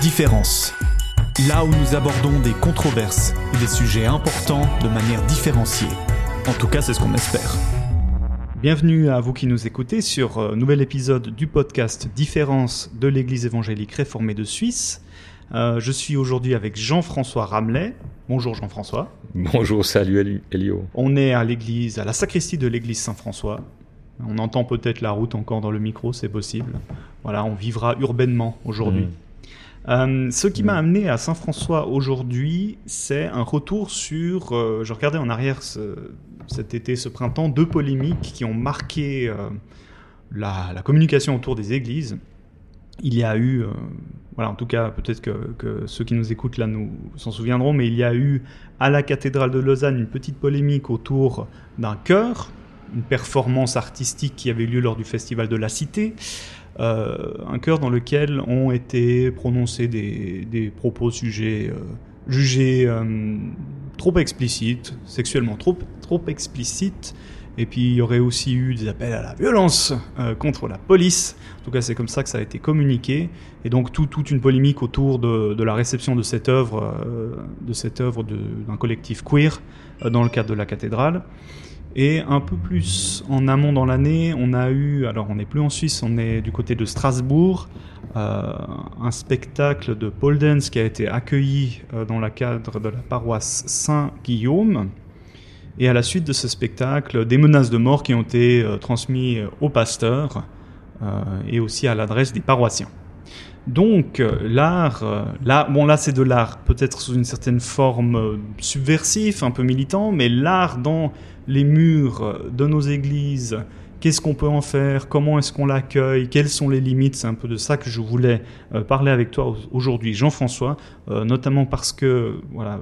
Différence. Là où nous abordons des controverses et des sujets importants de manière différenciée. En tout cas, c'est ce qu'on espère. Bienvenue à vous qui nous écoutez sur un nouvel épisode du podcast Différence de l'Église évangélique réformée de Suisse. Euh, je suis aujourd'hui avec Jean-François Ramelet. Bonjour Jean-François. Bonjour, salut Elio. On est à l'église, à la sacristie de l'église Saint-François. On entend peut-être la route encore dans le micro, c'est possible. Voilà, on vivra urbainement aujourd'hui. Mm. Euh, ce qui m'a amené à Saint-François aujourd'hui, c'est un retour sur. euh, je regardais en arrière ce- cet été, ce printemps, deux polémiques qui ont marqué euh, la, la communication autour des églises. Il y a eu, euh, voilà, en tout cas, peut-être que, que ceux qui nous écoutent là nous s'en souviendront, mais il y a eu à la cathédrale de Lausanne une petite polémique autour d'un chœur, une performance artistique qui avait eu lieu lors du festival de la Cité. Euh, un chœur dans lequel ont été prononcés des, propos euh, jugés euh, trop explicites, sexuellement trop, explicites. Et puis il y aurait aussi eu des appels à la violence contre la police. En tout cas, c'est comme ça que ça a été communiqué. Et donc tout- toute une polémique autour de, la réception de cette œuvre, de cette œuvre d'un collectif queer dans le cadre de la cathédrale. Et un peu plus en amont dans l'année, on a eu, alors on n'est plus en Suisse, on est du côté de Strasbourg, euh, un spectacle de Paul Dance qui a été accueilli euh, dans le cadre de la paroisse Saint-Guillaume. Et à la suite de ce spectacle, des menaces de mort qui ont été euh, transmises au pasteur et aussi à l'adresse des paroissiens. Donc euh, l'art, euh, là, bon là c'est de l'art peut-être sous une certaine forme euh, subversif, un peu militant, mais l'art dans les murs de nos églises, qu'est-ce qu'on peut en faire, comment est-ce qu'on l'accueille, quelles sont les limites, c'est un peu de ça que je voulais parler avec toi au- aujourd'hui, Jean-François, notamment parce que voilà.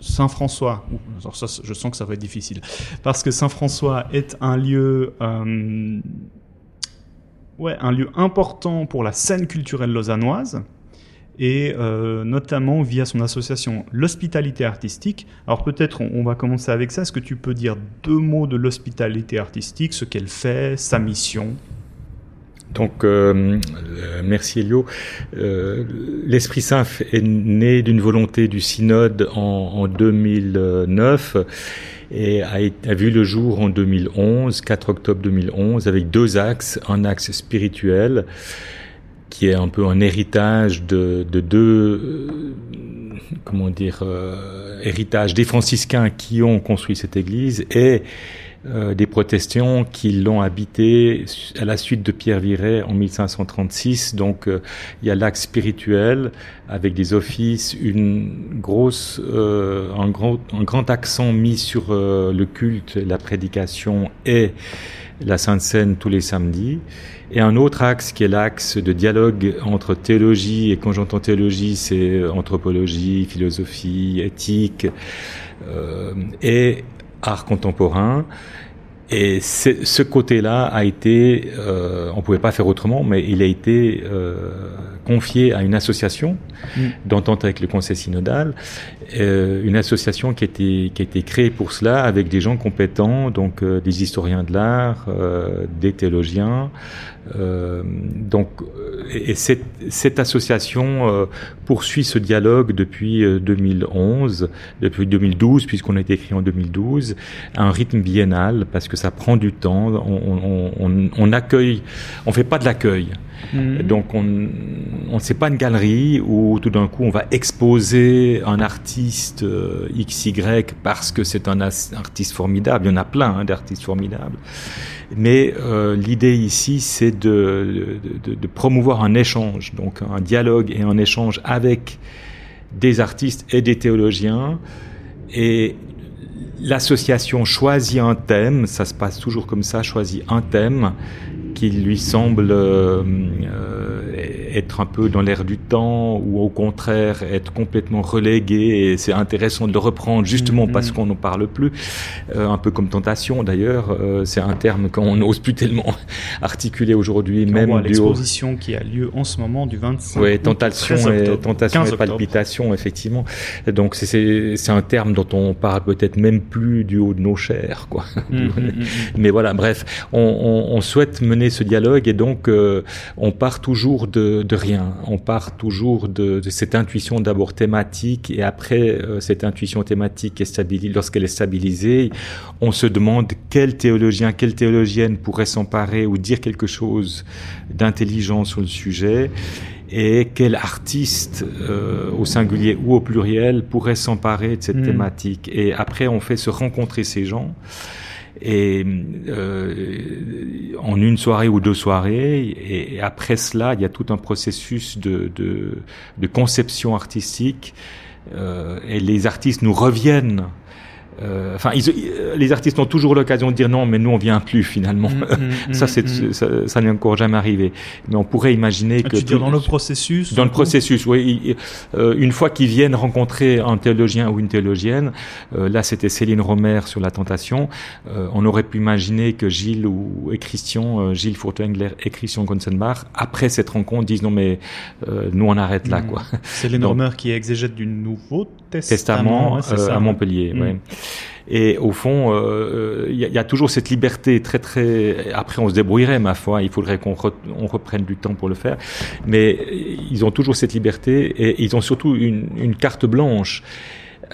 Saint François, alors ça, je sens que ça va être difficile, parce que Saint François est un lieu un lieu important pour la scène culturelle lausannoise et euh, notamment via son association L'Hospitalité Artistique. Alors peut-être on, va commencer avec ça. Est-ce que tu peux dire deux mots de l'Hospitalité Artistique, ce qu'elle fait, sa mission? Donc, euh, euh, merci Elio. L'Esprit Saint est né d'une volonté du synode en 2009 et a, vu le jour en 2011, 4 octobre 2011, avec deux axes. Un axe spirituel qui est un peu un héritage de, de deux, euh, comment dire, euh, héritage des franciscains qui ont construit cette église et euh, des protestants qui l'ont habité à la suite de Pierre Viret en 1536. Donc euh, il y a l'axe spirituel avec des offices, une grosse, euh, un, grand, un grand accent mis sur euh, le culte, la prédication et la Sainte Seine tous les samedis. Et un autre axe qui est l'axe de dialogue entre théologie, et quand j'entends théologie, c'est anthropologie, philosophie, éthique, euh, et art contemporain. Et ce côté-là a été, euh, on pouvait pas faire autrement, mais il a été euh, confié à une association Mm. d'entente avec le Conseil synodal, euh, une association qui a été qui a été créée pour cela avec des gens compétents, donc euh, des historiens de l'art, euh, des théologiens. Donc, et et cette, cette association poursuit ce dialogue depuis euh, 2011, depuis 2012, puisqu'on a été créé en 2012, à un rythme biennal, parce que ça prend du temps. On, on, on, on accueille, on fait pas de l'accueil. Donc on, on c'est pas une galerie où tout d'un coup on va exposer un artiste euh, XY parce que c'est un artiste formidable. Il y en a plein hein, d'artistes formidables. Mais euh, l'idée ici c'est de- de promouvoir un échange, donc un dialogue et un échange avec des artistes et des théologiens. Et l'association choisit un thème, ça se passe toujours comme ça, choisit un thème qui lui semble euh, euh, être un peu dans l'air du temps ou au contraire être complètement relégué et c'est intéressant de le reprendre justement Mhm. parce qu'on n'en parle plus Euh, un peu comme tentation d'ailleurs euh, c'est un terme qu'on n'ose plus tellement articuler aujourd'hui même haut l'exposition qui a lieu en ce moment du 25 oui, août au tentation 13 et, tentation 15 et palpitation, effectivement. Donc c'est- un terme dont on parle peut-être même plus du haut de nos chairs, quoi. Mm, mm. Mais voilà, bref, on, on, on souhaite mener ce dialogue et donc euh, on part toujours de, rien. On part toujours de, de cette intuition d'abord thématique et après euh, cette intuition thématique est stabilisée. Lorsqu'elle est stabilisée, on se demande quel théologien, quelle théologienne pourrait s'emparer ou dire quelque chose d'intelligent sur le sujet et quel artiste euh, au singulier ou au pluriel pourrait s'emparer de cette hmm. thématique. Et après, on fait se rencontrer ces gens. Et euh, en une soirée ou deux soirées, et, après cela, il y a tout un processus de, de, de conception artistique. Euh, et les artistes nous reviennent enfin, euh, les artistes ont toujours l'occasion de dire non, mais nous on vient plus finalement. Mm, mm, ça, c'est mm, ça, ça n'est encore jamais arrivé. Mais on pourrait imaginer ah, que tu dans le processus. Dans le processus, oui. Euh, une fois qu'ils viennent rencontrer un théologien ou une théologienne, euh, là c'était Céline Romer sur la tentation. Euh, on aurait pu imaginer que Gilles ou et Christian, Gilles Furtwängler et Christian Gonsenbach, après cette rencontre, disent non mais nous on arrête là quoi. Céline Romer qui est exégète du Nouveau Testament, à Montpellier. Ouais. Et au fond, il euh, y, y, a toujours cette liberté très très. Après, on se débrouillerait, ma foi. Il faudrait qu'on on reprenne du temps pour le faire. Mais ils ont toujours cette liberté et ils ont surtout une, une carte blanche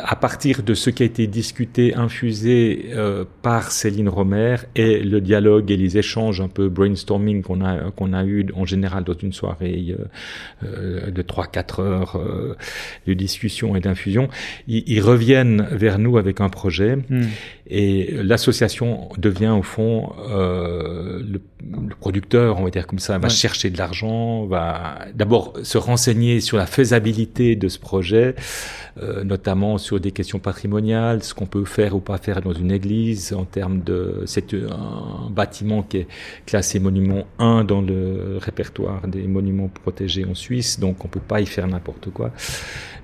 à partir de ce qui a été discuté, infusé euh, par Céline Romer et le dialogue et les échanges un peu brainstorming qu'on a qu'on a eu en général dans une soirée euh, euh de 3-4 heures euh, de discussion et d'infusion, ils, reviennent vers nous avec un projet hmm. Et l'association devient au fond le, le, producteur, on va dire comme ça, va chercher de l'argent, va d'abord se renseigner sur la faisabilité de ce projet. Euh, notamment sur des questions patrimoniales, ce qu'on peut faire ou pas faire dans une église en termes de c'est un bâtiment qui est classé monument 1 dans le répertoire des monuments protégés en Suisse, donc on peut pas y faire n'importe quoi.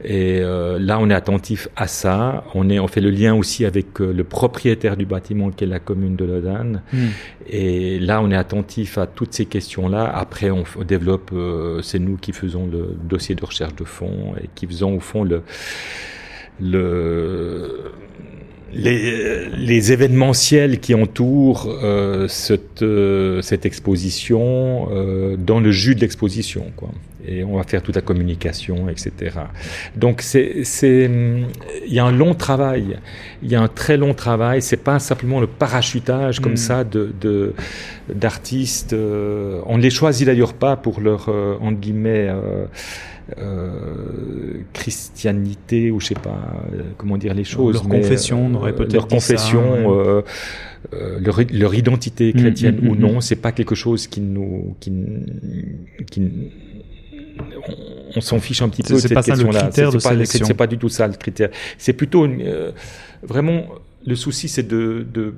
Et euh, là, on est attentif à ça. On est, on fait le lien aussi avec euh, le propriétaire du bâtiment qui est la commune de Lausanne. Hmm. Et là, on est attentif à toutes ces questions-là. Après, on, développe, c'est nous qui faisons le dossier de recherche de fonds et qui faisons au fond le le les, les, événementiels qui entourent euh, cette, euh, cette exposition euh, dans le jus de l'exposition. Et on va faire toute la communication, etc. Donc c'est, c'est, il y a un long travail, il y a un très long travail. C'est pas simplement le parachutage comme mm. ça de, de d'artistes. Euh, on ne les choisit d'ailleurs pas pour leur entre guillemets euh, christianité ou je sais pas euh, comment dire les choses. Leur confession, on aurait peut-être leur confession, euh, leur, leur, identité mm, chrétienne mm, ou non, c'est pas quelque chose qui nous qui, qui on, s'en fiche un petit peu de cette question-là. C'est pas, du tout ça le critère. C'est plutôt vraiment le souci, c'est de, de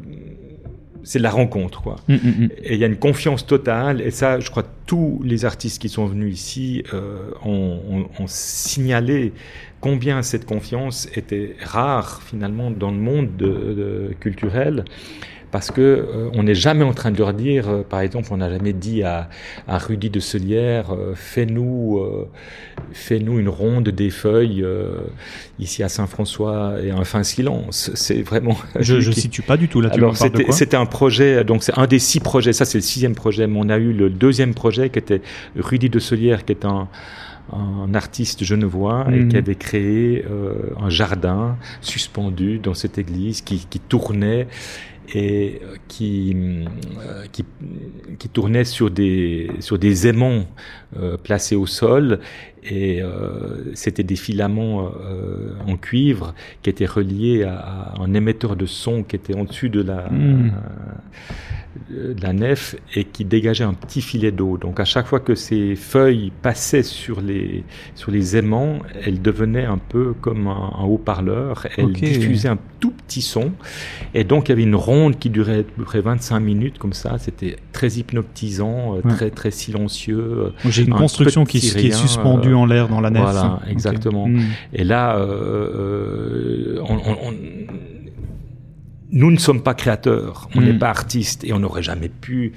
c'est la rencontre, quoi. Mm, mm, mm. Et il y a une confiance totale, et ça, je crois, tous les artistes qui sont venus ici euh, ont, ont, ont, signalé combien cette confiance était rare finalement dans le monde de, de culturel parce que euh, on n'est jamais en train de leur dire, euh, par exemple, on n'a jamais dit à, à Rudy de Selière, euh, fais-nous, fais-nous une ronde des feuilles ici à Saint-François et un fin silence. C'est vraiment. Je, je situe pas du tout là. Alors c'était, c'était un projet, donc c'est un des six projets. Ça c'est le sixième projet. Mais on a eu le deuxième projet qui était Rudy de Selière, qui est un un artiste genevois et qui mhm. avait créé euh, un jardin suspendu dans cette église qui, qui tournait et euh, qui, euh, qui, qui, tournait sur des, sur des aimants euh, placés au sol et euh, c'était des filaments euh, en cuivre qui étaient reliés à, à, un émetteur de son qui était en dessus de la, mmh. De la nef et qui dégageait un petit filet d'eau. Donc à chaque fois que ces feuilles passaient sur les, sur les aimants, elles devenaient un peu comme un, un haut-parleur. Elles okay. diffusaient un tout petit son. Et donc il y avait une ronde qui durait à peu près 25 minutes comme ça. C'était très hypnotisant, ouais. très très silencieux. J'ai une construction qui, qui, est suspendue en l'air dans la nef. Voilà, exactement. Okay. Mmh. Et là, euh, on, on, nous ne sommes pas créateurs, on n'est Mm. pas artistes et on n'aurait jamais pu.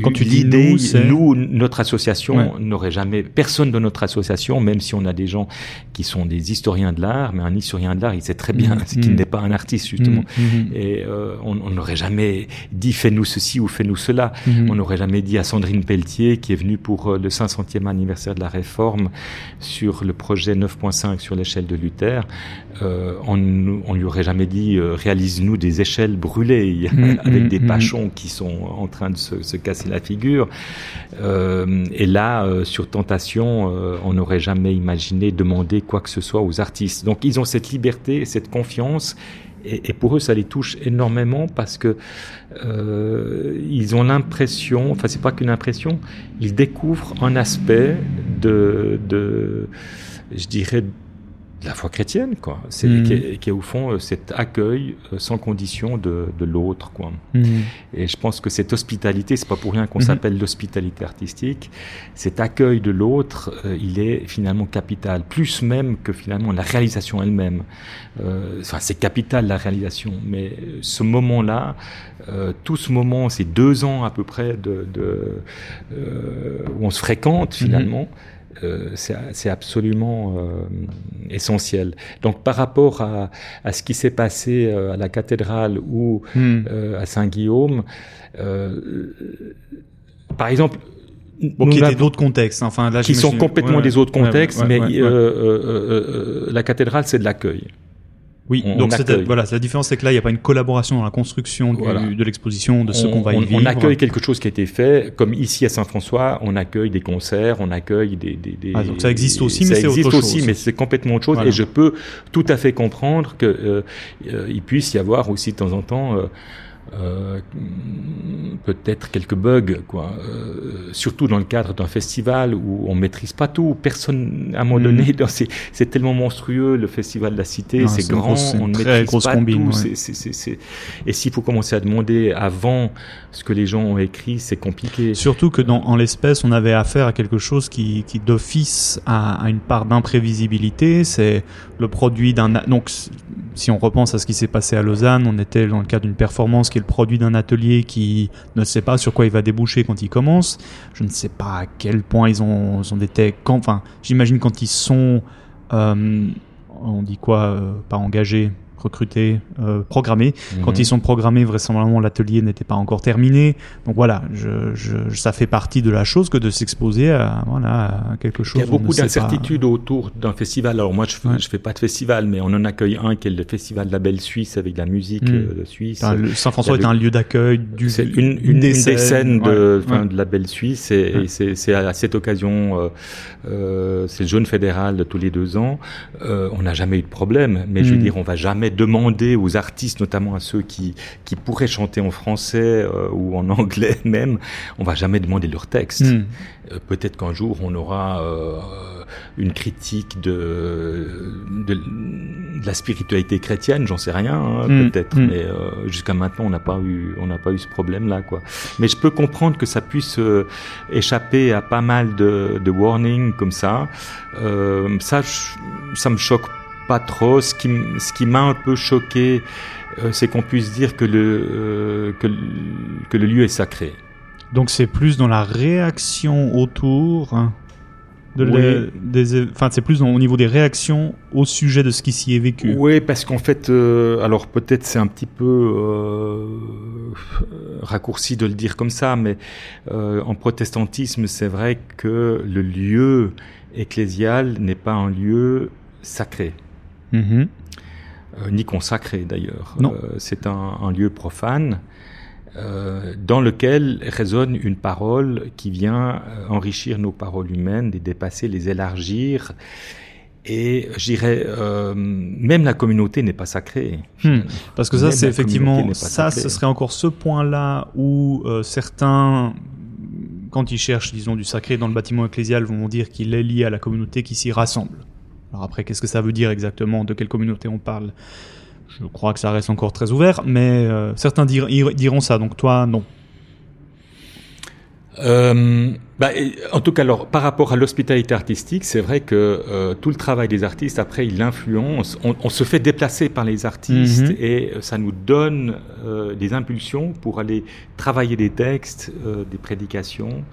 Quand tu dis nous, nous, notre association Ouais. n'aurait jamais, personne de notre association, même si on a des gens qui sont des historiens de l'art, mais un historien de l'art, il sait très bien Mm. qu'il Mm. n'est pas un artiste justement. Mhm, mhm. Et euh, on n'aurait jamais dit fais-nous ceci ou fais-nous cela. Mhm. On n'aurait jamais dit à Sandrine Pelletier, qui est venue pour euh, le 500e anniversaire de la Réforme, sur le projet 9.5 sur l'échelle de Luther, euh, on, on lui aurait jamais dit euh, réalise-nous des échelles brûlées avec des pachons qui sont en train de se, se casser la figure. Euh, et là, euh, sur Tentation, euh, on n'aurait jamais imaginé demander quoi que ce soit aux artistes. Donc ils ont cette liberté, cette confiance. Et, et pour eux, ça les touche énormément parce que ils ont l'impression, enfin c'est pas qu'une impression, ils découvrent un aspect de, de je dirais, de la foi chrétienne, quoi. C'est Mhm. qui, est, qui est au fond euh, cet accueil euh, sans condition de, de l'autre, quoi. Mhm. Et je pense que cette hospitalité, c'est pas pour rien qu'on Mhm. s'appelle l'hospitalité artistique. Cet accueil de l'autre, euh, il est finalement capital, plus même que finalement la réalisation elle-même. Euh, enfin, c'est capital la réalisation, mais ce moment-là, euh, tout ce moment, ces deux ans à peu près de, de où on se fréquente finalement. Euh, c'est absolument euh, essentiel. Donc par rapport à, à ce qui s'est passé euh, à la cathédrale ou euh, à Saint-Guillaume. Par exemple, Bon, qui étaient d'autres contextes. Enfin, là, qui sont complètement ouais, des autres contextes, ouais, mais ouais, la cathédrale, c'est de l'accueil. Oui, on- donc on voilà, la différence c'est que là, il n'y a pas une collaboration dans la construction du- Voilà. de l'exposition, de ce on, qu'on va y on- vivre. on accueille quelque chose qui a été fait, comme ici à Saint-François, on accueille des concerts, on accueille des... des, des- Ah, donc ça existe aussi, mais c'est autre existe aussi, chose. mais c'est complètement autre chose. Voilà. Et je peux tout à fait comprendre que euh, euh, puisse y avoir aussi de temps en temps... euh, euh, peut-être quelques bugs, quoi. Euh, surtout dans le cadre d'un festival où on maîtrise pas tout. Personne, à un moment Mhm. donné, c'est tellement monstrueux le festival de la Cité, c'est grand, grosse- on ne maîtrise pas combine, tout. ouais. Et s'il faut commencer à demander avant ce que les gens ont écrit, c'est compliqué. Surtout que dans, en l'espèce, on avait affaire à quelque chose qui, qui d'office a, a une part d'imprévisibilité. C'est le produit d'un. Donc, si on repense à ce qui s'est passé à Lausanne, on était dans le cadre d'une performance qui est le produit d'un atelier qui ne sait pas sur quoi il va déboucher quand il commence. Je ne sais pas à quel point ils ont, ils ont enfin, j'imagine quand ils sont. euh, on dit quoi euh, Pas engagés, recrutés, euh, programmés. Quand Mhm. ils sont programmés, vraisemblablement l'atelier n'était pas encore terminé. Donc voilà, je, je, ça fait partie de la chose que de s'exposer à, voilà, à quelque chose. Il y a ne beaucoup d'incertitudes autour d'un festival. Alors moi, je Ouais. je fais pas de festival, mais on en accueille un qui est le festival de la Belle Suisse avec de la musique Mm. euh, suisse. Enfin, le- Saint-François est a un lieu d'accueil du. C'est une, une, des scènes, de, ouais, ouais. de la belle Suisse et, c'est c'est à cette occasion, euh, euh, c'est le jeune fédéral de tous les deux ans. Euh, on n'a jamais eu de problème, mais je veux Mm. dire, on va jamais demander aux artistes, notamment à ceux qui qui pourraient chanter en français euh, ou en anglais même, on va jamais demander leur texte. Hmm. Euh, Peut-être qu'un jour on aura euh, une critique de, de, de la spiritualité chrétienne, j'en sais rien, hein, Mm, peut-être, mm. mais jusqu'à maintenant on n'a pas eu on n'a pas eu ce problème-là, quoi. Mais je peux comprendre que ça puisse échapper à pas mal de, de warnings comme ça. Ça, ça me choque pas trop. Ce qui, ce qui m'a un peu choqué, euh, c'est qu'on puisse dire que le euh, que, le- que le lieu est sacré. Donc c'est plus dans la réaction autour. hein, De Oui. des, enfin, c'est plus dans- au niveau des réactions au sujet de ce qui s'y est vécu. Oui, parce qu'en fait, euh, alors peut-être c'est un petit peu euh, raccourci de le dire comme ça, mais euh, en protestantisme, c'est vrai que le lieu ecclésial n'est pas un lieu sacré, Mhm. euh, ni consacré d'ailleurs. Euh, c'est un, un lieu profane. euh, dans lequel résonne une parole qui vient enrichir nos paroles humaines, les dépasser, les élargir. Et je dirais, euh, même la communauté n'est pas sacrée. Hmm. Parce que ça, Même c'est effectivement, ça, sacrée. ce serait encore ce point-là où certains, quand ils cherchent, disons, du sacré dans le bâtiment ecclésial, vont dire qu'il est lié à la communauté qui s'y rassemble. Alors après, qu'est-ce que ça veut dire exactement? De quelle communauté on parle? Je crois que ça reste encore très ouvert, mais euh, certains dir- ir- diront ça. Donc toi, non. euh, bah, en tout cas, alors, par rapport à l'hospitalité artistique, c'est vrai que euh, tout le travail des artistes, après, il influence. On, on se fait déplacer par les artistes Mhm. et ça nous donne euh, des impulsions pour aller travailler des textes, des prédications.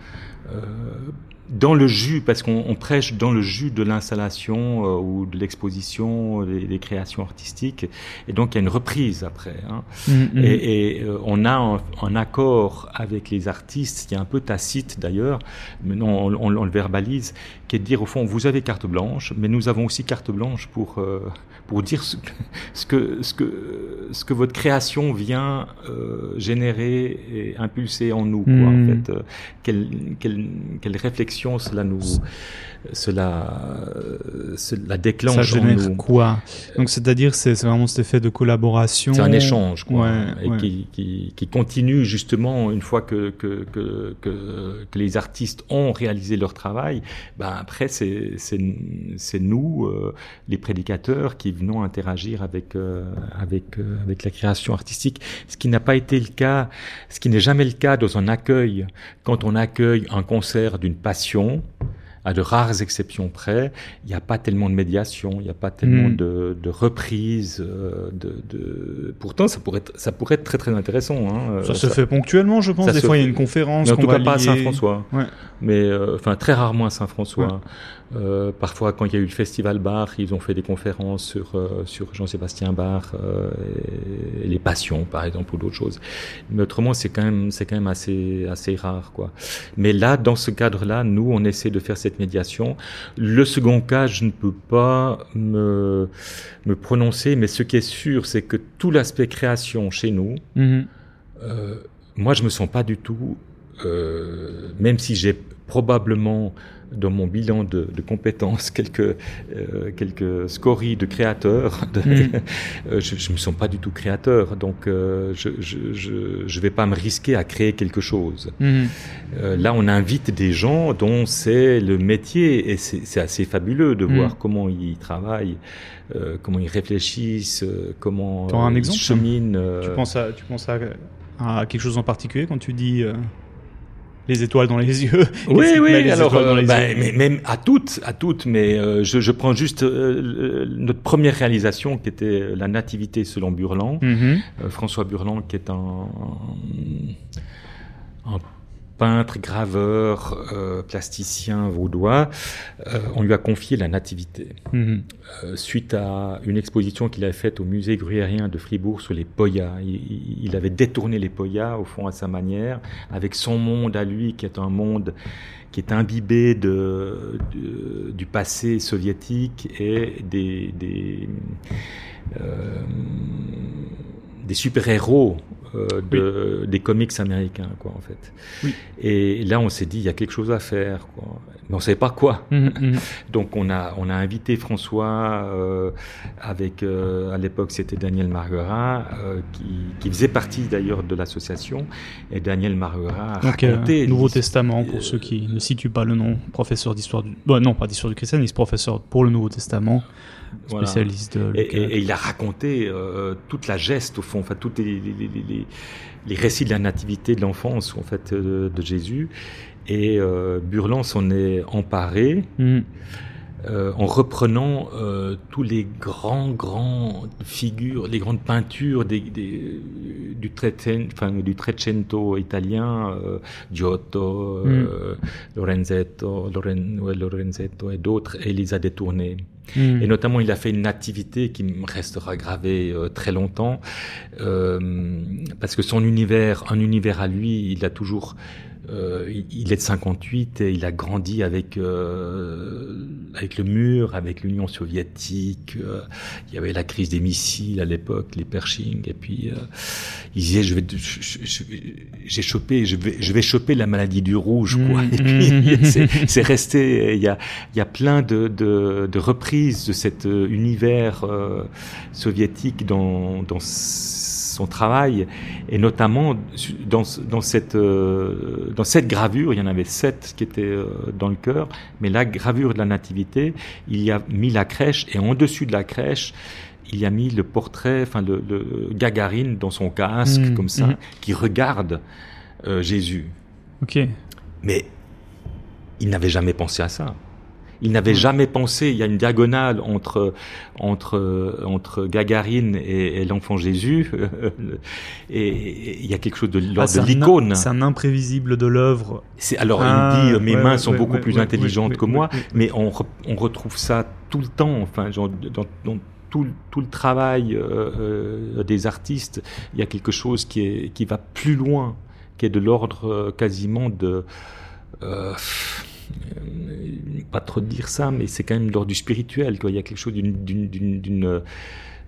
Dans le jus, parce qu'on on prêche dans le jus de l'installation euh, ou de l'exposition, des, des créations artistiques, et donc il y a une reprise après. Hein. Mhm. Et, et, euh, on a un, un accord avec les artistes, qui est un peu tacite d'ailleurs, mais non, on, on- on le verbalise, qui est de dire au fond, vous avez carte blanche, mais nous avons aussi carte blanche pour euh, pour dire ce que ce que ce que, ce que votre création vient euh, générer et impulser en nous, quoi, en Mhm. fait. Euh, quelle, quelle, quelle réflexion cela nous cela cela déclenche Ça en génère nous. quoi? Donc, c'est-à-dire, c'est vraiment cet effet de collaboration. C'est un échange, quoi, Ouais, et ouais. Qui, qui, qui continue justement une fois que, que, que, que, que les artistes ont réalisé leur travail. Ben après, c'est c'est c'est nous, euh, les prédicateurs, qui venons interagir avec euh, avec euh, avec la création artistique. Ce qui n'a pas été le cas, ce qui n'est jamais le cas dans un accueil. Quand on accueille un concert d'une passion, à de rares exceptions près, il n'y a pas tellement de médiation, il n'y a pas tellement Mm. de, de reprise. euh, De, de... Pourtant, ça pourrait, être, ça pourrait être très très intéressant. Hein. Ça Euh, se fait ponctuellement, je pense. ça Des fois, il y a une conférence mais en tout va cas pas à. Saint-François. Ouais. Mais euh, enfin très rarement à Saint-François. Euh, parfois, quand il y a eu le festival Bach, ils ont fait des conférences sur euh, sur Jean-Sébastien Bach euh, et, et les passions, par exemple, ou d'autres choses. Mais autrement, c'est quand même c'est quand même assez assez rare, quoi. Mais là, dans ce cadre-là, nous, on essaie de faire cette médiation. Le second cas, je ne peux pas me me prononcer, mais ce qui est sûr, c'est que tout l'aspect création chez nous, Mhm. moi, je me sens pas du tout, même si j'ai probablement dans mon bilan de, de compétences quelques euh, quelques scories de créateur, de- Mm. euh, je, je me sens pas du tout créateur, donc euh, je, je vais pas me risquer à créer quelque chose. Euh, là, on invite des gens dont c'est le métier et c'est assez fabuleux de Mm. voir comment ils travaillent, comment ils réfléchissent, comment ils cheminent. Tu penses à, tu penses à, à quelque chose en particulier quand tu dis les étoiles dans les yeux Oui, met oui, les alors, dans euh, les yeux? mais, même à toutes, à toutes, mais euh, je, je prends juste euh, notre première réalisation qui était la nativité selon Burlan. Mhm. Euh, François Burlan qui est un, un peintre, graveur, euh, plasticien vaudois, euh, on lui a confié la nativité. Mhm. Euh, suite à une exposition qu'il avait faite au musée gruyérien de Fribourg sur les poyas. Il, avait détourné les poyas, au fond, à sa manière, avec son monde à lui, qui est un monde qui est imbibé de, de- du passé soviétique et des, des, des super-héros euh, de, des comics américains, quoi, en fait. Oui. Et là, on s'est dit, il y a quelque chose à faire, quoi. Mais on savait pas quoi. Mhm, mhm. Donc on a on a invité François euh, avec euh, à l'époque c'était Daniel Marguerin euh, qui, qui faisait partie d'ailleurs de l'association et Daniel Marguerin a Donc, raconté Nouveau Testament, pour ceux qui ne situent pas le nom, professeur d'histoire du... Bon, non, pas d'histoire du christianisme, professeur pour le Nouveau Testament. Spécialiste. Et, Luc- et- et il a raconté euh, toute la geste au fond, enfin tous les, les, les, les- les récits de la nativité de l'enfance en fait euh, de Jésus. Et euh, Burlan s'en est emparé Mhm. euh, en reprenant euh, tous les grands, grands figures, les grandes peintures des, des- du, Trecen- enfin, du Trecento italien, euh, Giotto, euh, Lorenzetto, Loren- ouais, Lorenzetto et d'autres, et il les a détournés. Mhm. Et notamment, il a fait une nativité qui me restera gravée euh, très longtemps, euh, parce que son univers, un univers à lui, il a toujours... euh, il est de 58 et il a grandi avec euh, avec le mur, avec l'Union soviétique. euh, il y avait la crise des missiles à l'époque, les Pershing, et puis euh, il disait je vais, j'ai chopé, je vais, je vais choper la maladie du rouge, quoi. Mhm. Et puis c'est, c'est resté. Il y a, il y a plein de, de, de reprises de cet euh, univers euh, soviétique dans, dans son travail, et notamment su- dans, ce- dans cette euh, dans cette gravure, il y en avait sept qui étaient euh, dans le cœur, mais la gravure de la nativité, il y a mis la crèche, et en dessus de la crèche. Il y a mis le portrait, enfin le, le Gagarine dans son casque Mhm. comme ça, Mhm. qui regarde euh, Jésus. Ok. Mais il n'avait jamais pensé à ça. Il n'avait jamais pensé, il y a une diagonale entre entre entre Gagarine et, l'enfant Jésus, et, il y a quelque chose de l'ordre ah, de l'icône. C'est un imprévisible de l'œuvre. Alors il ah, dit mes mains sont beaucoup plus intelligentes que moi, mais on, on retrouve ça tout le temps, enfin genre, dans, dans tout, tout, le travail euh, euh, des artistes, il y a quelque chose qui est qui va plus loin, qui est de l'ordre euh, quasiment de euh, pas trop dire ça, mais c'est quand même l'ordre du spirituel. Quoi. Il y a quelque chose d'une,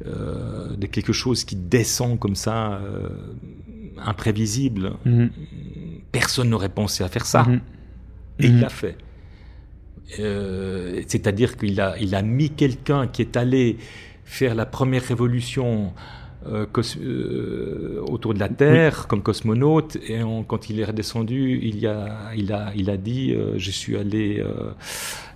euh, de quelque chose qui descend comme ça, euh, imprévisible. Mhm. Personne n'aurait pensé à faire ça, mhm. et il mhm. l'a fait. c'est-à-dire qu'il a, il a mis quelqu'un qui est allé faire la première révolution euh, euh, autour de la Terre comme cosmonaute et quand il est redescendu, il, a, il, a, il a dit euh, je suis allé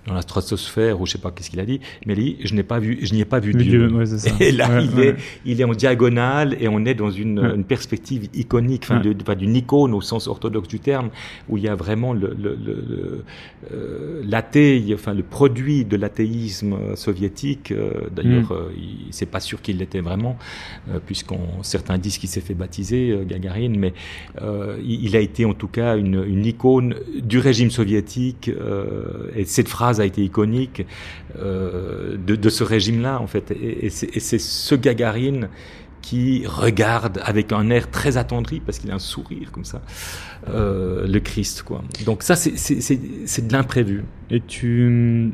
dans la stratosphère ou je sais pas qu'est-ce qu'il a dit, mais lui, je n'ai pas vu, je n'y ai pas vu Dieu. Et là, il est, il est en diagonale et on est dans une, une perspective iconique, enfin, de, d'une icône au sens orthodoxe du terme, où il y a vraiment le, le, le, euh, l'athée, enfin le produit de l'athéisme soviétique. Euh, d'ailleurs, mm. euh, c'est pas sûr qu'il l'était vraiment, euh, puisqu'on certains disent qu'il s'est fait baptiser Gagarin, mais il, il, a été en tout cas une, une icône du régime soviétique. et cette phrase a été iconique euh, de, ce régime-là, en fait. Et, c'est ce Gagarine qui regarde avec un air très attendri, parce qu'il a un sourire comme ça, euh, le Christ, quoi. Donc ça, c'est de l'imprévu. Et tu...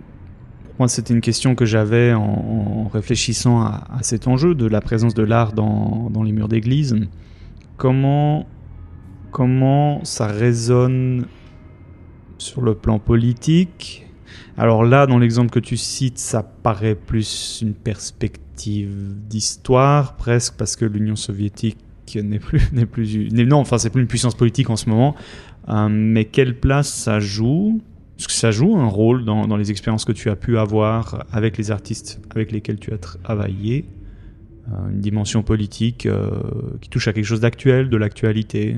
Moi, c'était une question que j'avais en, réfléchissant à, cet enjeu de la présence de l'art dans, dans les murs d'église. Comment, comment ça résonne sur le plan politique alors là, dans l'exemple que tu cites, ça paraît plus une perspective d'histoire, presque, parce que l'Union soviétique n'est plus, n'est plus, non, enfin, c'est plus une puissance politique en ce moment. Euh, mais quelle place ça joue? Est-ce que ça joue un rôle dans, dans, les expériences que tu as pu avoir avec les artistes avec lesquels tu as travaillé. Euh, Une dimension politique euh, qui touche à quelque chose d'actuel, de l'actualité,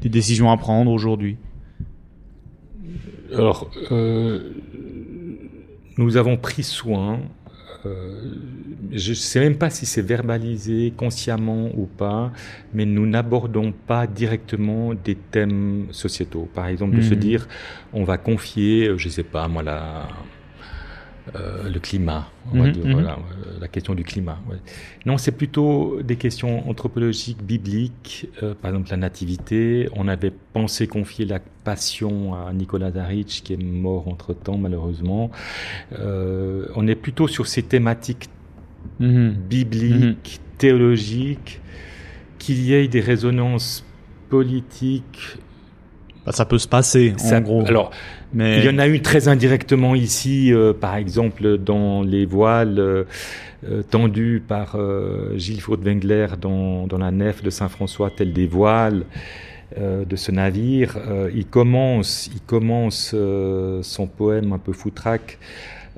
des décisions à prendre aujourd'hui alors, euh, nous avons pris soin, euh, je ne sais même pas si c'est verbalisé consciemment ou pas, mais nous n'abordons pas directement des thèmes sociétaux. Par exemple, de se hmm. dire, on va confier, je ne sais pas, moi, la, euh, le climat, on va mhm, dire, mhm. voilà, euh, la question du climat. Ouais. Non, c'est plutôt des questions anthropologiques, bibliques, euh, par exemple la nativité. On avait pensé confier la passion à Nicolas Darich, qui est mort entre-temps malheureusement. Euh, on est plutôt sur ces thématiques mhm. bibliques, théologiques, qu'il y ait des résonances politiques bah, ça peut se passer, en gros. Alors, il y en a eu très indirectement ici, euh, par exemple, dans les voiles euh, euh tendus par Gilles Furtwängler dans, dans la nef de Saint-François, tel des voiles. de ce navire, il commence, il commence son poème un peu foutraque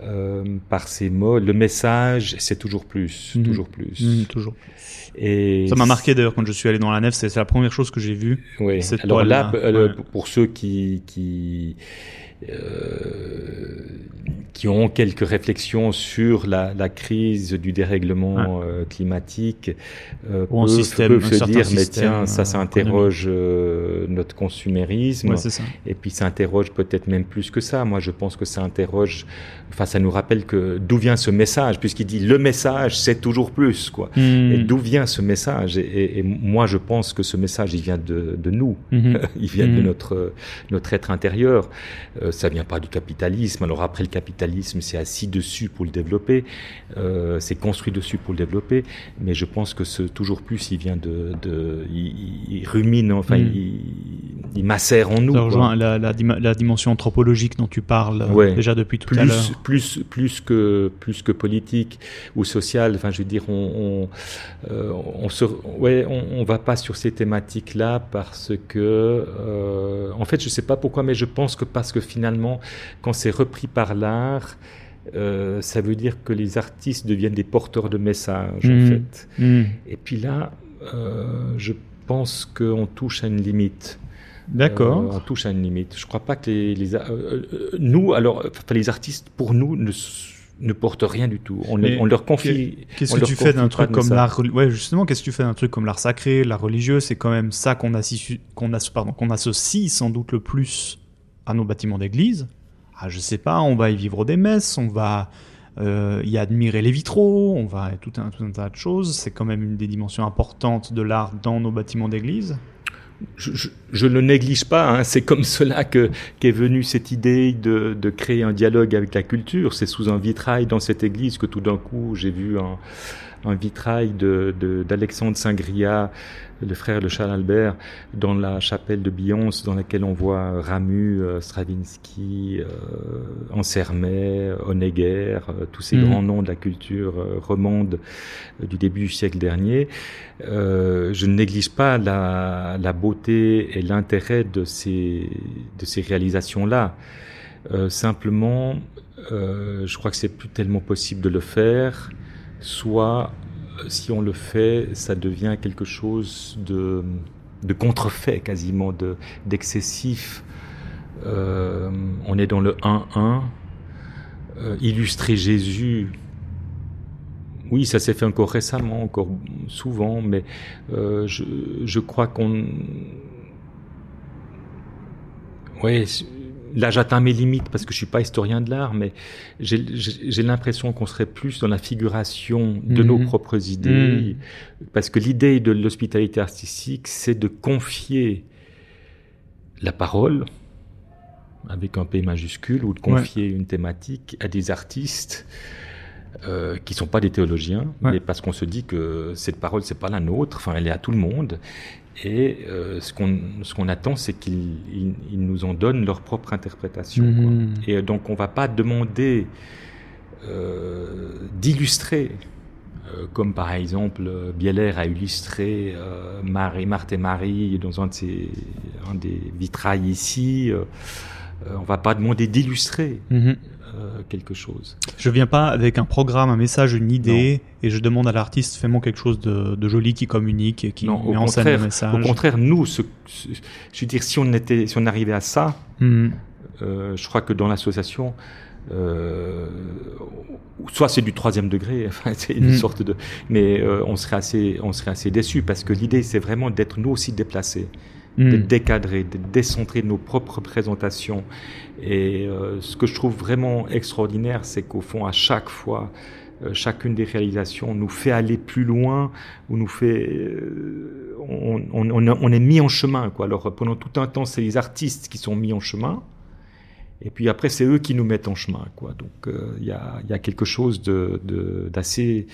euh, par ces mots. Le message, c'est toujours plus, mhm. toujours plus, mhm, toujours plus. Et ça m'a marqué d'ailleurs quand je suis allé dans la nef. C'est la première chose que j'ai vue. Oui. Alors là, euh, pour ceux qui qui qui ont quelques réflexions sur la, la crise du dérèglement euh, climatique euh, Ou peuvent, système, peuvent se dire mais tiens ça ça interroge euh, notre consumérisme ça. et puis ça interroge peut-être même plus que ça moi je pense que ça interroge enfin ça nous rappelle que d'où vient ce message puisqu'il dit le message c'est toujours plus quoi hmm. et d'où vient ce message? Et, et, moi je pense que ce message il vient de, de nous hmm. il vient de hmm. notre notre être intérieur euh, ça vient pas du capitalisme. Alors après le capitalisme c'est assis dessus pour le développer, euh, c'est construit dessus pour le développer, mais je pense que ce toujours plus, il vient de, de il, rumine, enfin, mm. il, il, macère en nous. Ça rejoint la, la, la, dimension anthropologique dont tu parles euh, déjà depuis tout plus, à l'heure. Plus, plus que plus que politique ou social. Enfin, je veux dire, on on, euh, on se, ouais, on, on, va pas sur ces thématiques-là parce que, euh, en fait, je sais pas pourquoi, mais je pense que parce que finalement, quand c'est repris par l'art euh, ça veut dire que les artistes deviennent des porteurs de messages, en mmh. fait. Mmh. Et puis là, euh, je pense qu'on touche à une limite. D'accord. on touche à une limite. Je crois pas que les, les nous, alors, les artistes, pour nous, ne ne portent rien du tout. On, on leur confie. Qu'est-ce que tu fais d'un truc comme l'art Ouais, justement, qu'est-ce que tu fais d'un truc comme l'art sacré, l'art religieux? C'est quand même ça qu'on associe, qu'on sans doute le plus à nos bâtiments d'église. Ah, je sais pas, on va y vivre des messes, on va euh, y admirer les vitraux, on va tout un, tout un tas de choses. C'est quand même une des dimensions importantes de l'art dans nos bâtiments d'église je, je, ne néglige pas, hein. c'est comme cela que qu'est venue cette idée de, de, créer un dialogue avec la culture. C'est sous un vitrail dans cette église que tout d'un coup j'ai vu un, un vitrail d'Alexandre de, Saint-Gria, le frère de Charles Albert, dans la chapelle de Billonce, dans laquelle on voit Ramu, euh, Stravinsky, euh, Ansermet, Honegger, euh, tous ces mhm. grands noms de la culture romande du début du siècle dernier. je ne néglige pas la, la beauté et l'intérêt de ces, de ces réalisations-là. simplement, je crois que c'est plus tellement possible de le faire soit euh, si on le fait, ça devient quelque chose de, contrefait quasiment, de, d'excessif. Euh, on est dans le 1-1. Euh, illustrer Jésus, oui, ça s'est fait encore récemment, encore souvent, mais je, je crois qu'on... Ouais, là j'atteins mes limites parce que je suis pas historien de l'art, mais j'ai l'impression qu'on serait plus dans la figuration de nos mhm. propres idées, mhm. parce que l'idée de l'hospitalité artistique, c'est de confier la parole avec un P majuscule ou de confier une thématique à des artistes euh, qui sont pas des théologiens, mais parce qu'on se dit que cette parole c'est pas la nôtre, enfin elle est à tout le monde, et euh, ce qu'on ce qu'on attend, c'est qu'ils ils, nous en donnent leur propre interprétation. Mhm. Et euh, donc on va pas demander euh, d'illustrer, euh, comme par exemple Bieler a illustré Marie, Marthe et Marie dans un de ses un des vitrailles ici. on va pas demander d'illustrer. Mhm. Euh, quelque chose. Je viens pas avec un programme, un message, une idée, et je demande à l'artiste fais-moi quelque chose de, joli qui communique et qui met en scène le message. Au contraire, nous, ce, je veux dire, si on était, si on arrivait à ça, hmm. euh, je crois que dans l'association, euh, soit c'est du troisième degré, enfin, c'est une hmm. sorte de, mais on serait assez, on serait assez déçu parce que l'idée c'est vraiment d'être nous aussi déplacés de hmm. décadrer, de décentrer nos propres présentations. Et euh, ce que je trouve vraiment extraordinaire, c'est qu'au fond, à chaque fois, euh, chacune des réalisations nous fait aller plus loin, ou nous fait, euh, on, on, on, est mis en chemin. Quoi. Alors pendant tout un temps, c'est les artistes qui sont mis en chemin. Et puis après, c'est eux qui nous mettent en chemin, quoi. Donc il y, a, quelque chose d'assez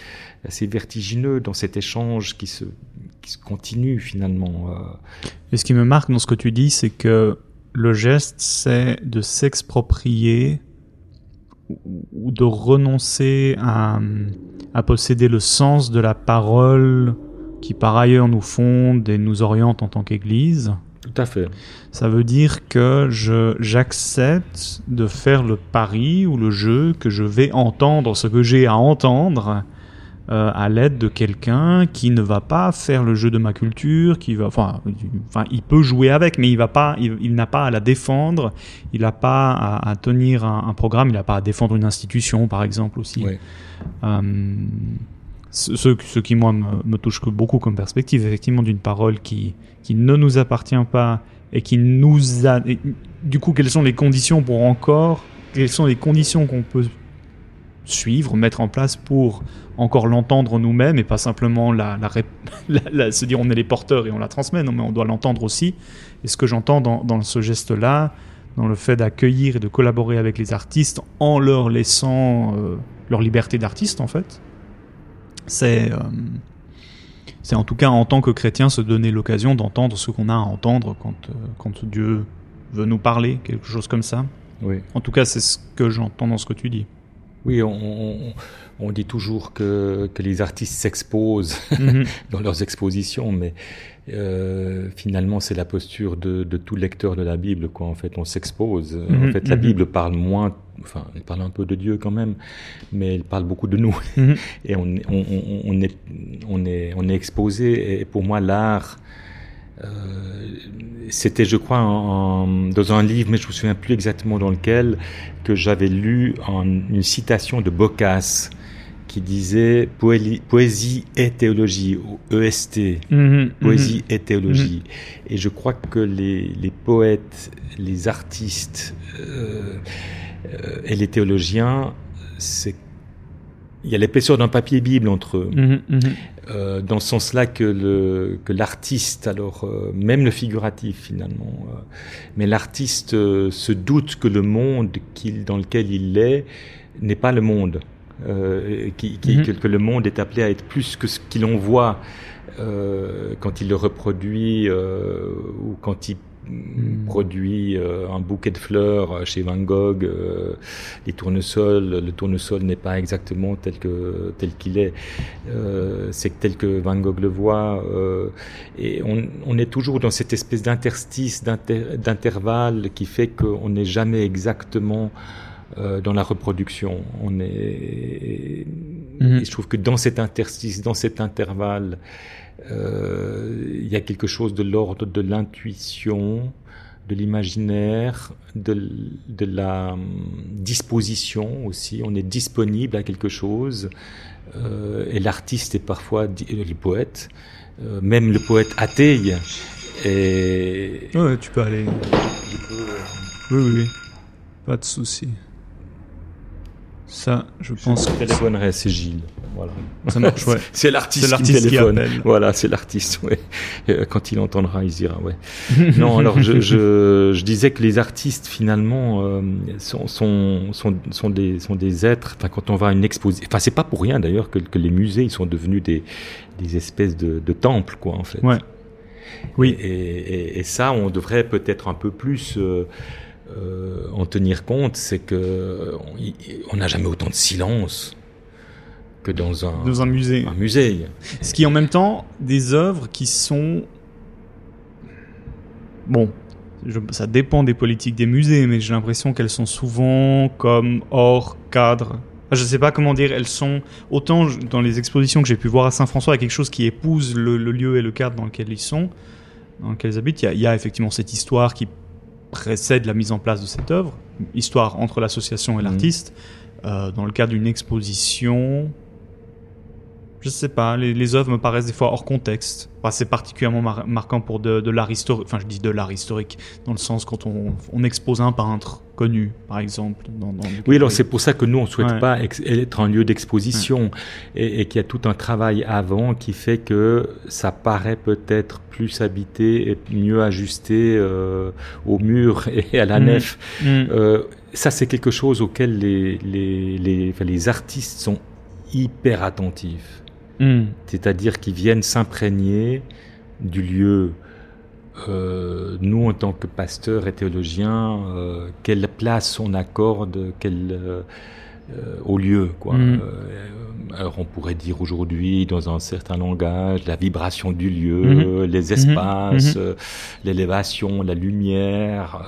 assez vertigineux dans cet échange qui se continue finalement. Euh. Et ce qui me marque dans ce que tu dis, c'est que le geste, c'est de s'exproprier ou de renoncer à, posséder le sens de la parole qui par ailleurs nous fonde et nous oriente en tant qu'Église. Tout à fait. Ça veut dire que je j'accepte de faire le pari ou le jeu que je vais entendre ce que j'ai à entendre euh, à l'aide de quelqu'un qui ne va pas faire le jeu de ma culture, qui va, enfin, enfin il peut jouer avec, mais il va pas, il, n'a pas à la défendre, il n'a pas à, tenir un, programme, il n'a pas à défendre une institution, par exemple aussi. Euh, ce, qui moi me, me, touche beaucoup comme perspective, effectivement, d'une parole qui qui ne nous appartient pas et qui nous a. du coup, quelles sont les conditions pour encore Quelles sont les conditions qu'on peut suivre, mettre en place pour encore l'entendre nous-mêmes et pas simplement la, se dire on est les porteurs et on la transmet, non mais on doit l'entendre aussi. Et ce que j'entends dans, dans, ce geste-là, dans le fait d'accueillir et de collaborer avec les artistes en leur laissant euh, leur liberté d'artiste en fait, c'est euh, c'est en tout cas en tant que chrétien se donner l'occasion d'entendre ce qu'on a à entendre quand, euh, quand Dieu veut nous parler, quelque chose comme ça. Oui. En tout cas, c'est ce que j'entends dans ce que tu dis. Oui, on, on, dit toujours que, que les artistes s'exposent mhm. dans leurs expositions, mais euh, finalement c'est la posture de, de, tout lecteur de la Bible. Quoi. En fait, on s'expose. En mhm. fait, la mhm. Bible parle moins, enfin, elle parle un peu de Dieu quand même, mais elle parle beaucoup de nous. Et on, on, on, est, on, est, on est exposé. Et pour moi, l'art c'était, je crois, dans un livre, mais je me souviens plus exactement dans lequel, que j'avais lu en, une citation de Boccace qui disait poésie, et théologie, ou EST, mhm, poésie mhm. et théologie. Et je crois que les, les poètes, les artistes euh, euh, et les théologiens, c'est il y a l'épaisseur d'un papier Bible entre eux, mhm, euh, dans ce sens-là que le que l'artiste, alors euh, même le figuratif finalement, euh, mais l'artiste se doute que le monde qu'il dans lequel il est n'est pas le monde, qui, qui, que, que, le monde est appelé à être plus que ce qu'il en voit quand il le reproduit ou quand il Hmm. produit euh, un bouquet de fleurs euh, chez Van Gogh, euh, les tournesols, le tournesol n'est pas exactement tel que tel qu'il est, c'est tel que Van Gogh le voit, et on, on, est toujours dans cette espèce d'interstice, d'intervalle qui fait qu'on n'est jamais exactement dans la reproduction. On est, hmm. et je trouve que dans cet interstice, dans cet intervalle, il y a quelque chose de l'ordre de l'intuition, de l'imaginaire, de, de, la hum, disposition aussi. On est disponible à quelque chose. Euh, et l'artiste est parfois, le poète, euh, même le poète athée. Et... Ouais, tu peux aller. Oui, oui, oui. Pas de souci. Ça, je pense. Je téléphonerai, c'est Gilles. Voilà. Ça marche, ouais. c'est l'artiste qui téléphone. voilà, c'est l'artiste, ouais. Euh, quand il entendra, il se dira, ouais. non, alors je, je, je, disais que les artistes, finalement, euh, sont, sont, sont, sont, des, sont des êtres. Enfin, quand on va à une exposition, enfin, c'est pas pour rien d'ailleurs que, que les musées, ils sont devenus des, des espèces de, de temples, quoi, en fait. Ouais. Oui. Et, et, et ça, on devrait peut-être un peu plus. Euh, euh, en tenir compte, c'est que on n'a jamais autant de silence que dans un, dans un musée. Un musée. Ce qui est en même temps des œuvres qui sont bon, ça dépend des politiques des musées, mais j'ai l'impression qu'elles sont souvent comme hors cadre. je ne sais pas comment dire, elles sont autant dans les expositions que j'ai pu voir à Saint-François, il y a quelque chose qui épouse le, lieu et le cadre dans lequel ils sont, dans lequel ils habitent. il y a effectivement cette histoire qui précède la mise en place de cette œuvre, histoire entre l'association et mhm. l'artiste, euh, dans le cadre d'une exposition. Je sais pas, les, les, œuvres me paraissent des fois hors contexte. c'est particulièrement marquant pour de, de l'art historique. Enfin, je dis de l'art historique, dans le sens quand on, on expose un peintre connu, par exemple. Dans, dans oui, alors c'est pour ça que nous, on souhaite pas être un lieu d'exposition et, et qu'il y a tout un travail avant qui fait que ça paraît peut-être plus habité et mieux ajusté euh, au mur et à la mm. nef. Mm. Euh, ça, c'est quelque chose auquel les, les, les, enfin, les artistes sont hyper attentifs. Mm. C'est-à-dire qu'ils viennent s'imprégner du lieu. Euh, nous, en tant que pasteurs et théologiens, euh, quelle place on accorde, quelle, euh, au lieu, quoi. Mm. alors, on pourrait dire aujourd'hui, dans un certain langage, la vibration du lieu, mm-hmm. les mm-hmm. espaces, mm-hmm. l'élévation, la lumière.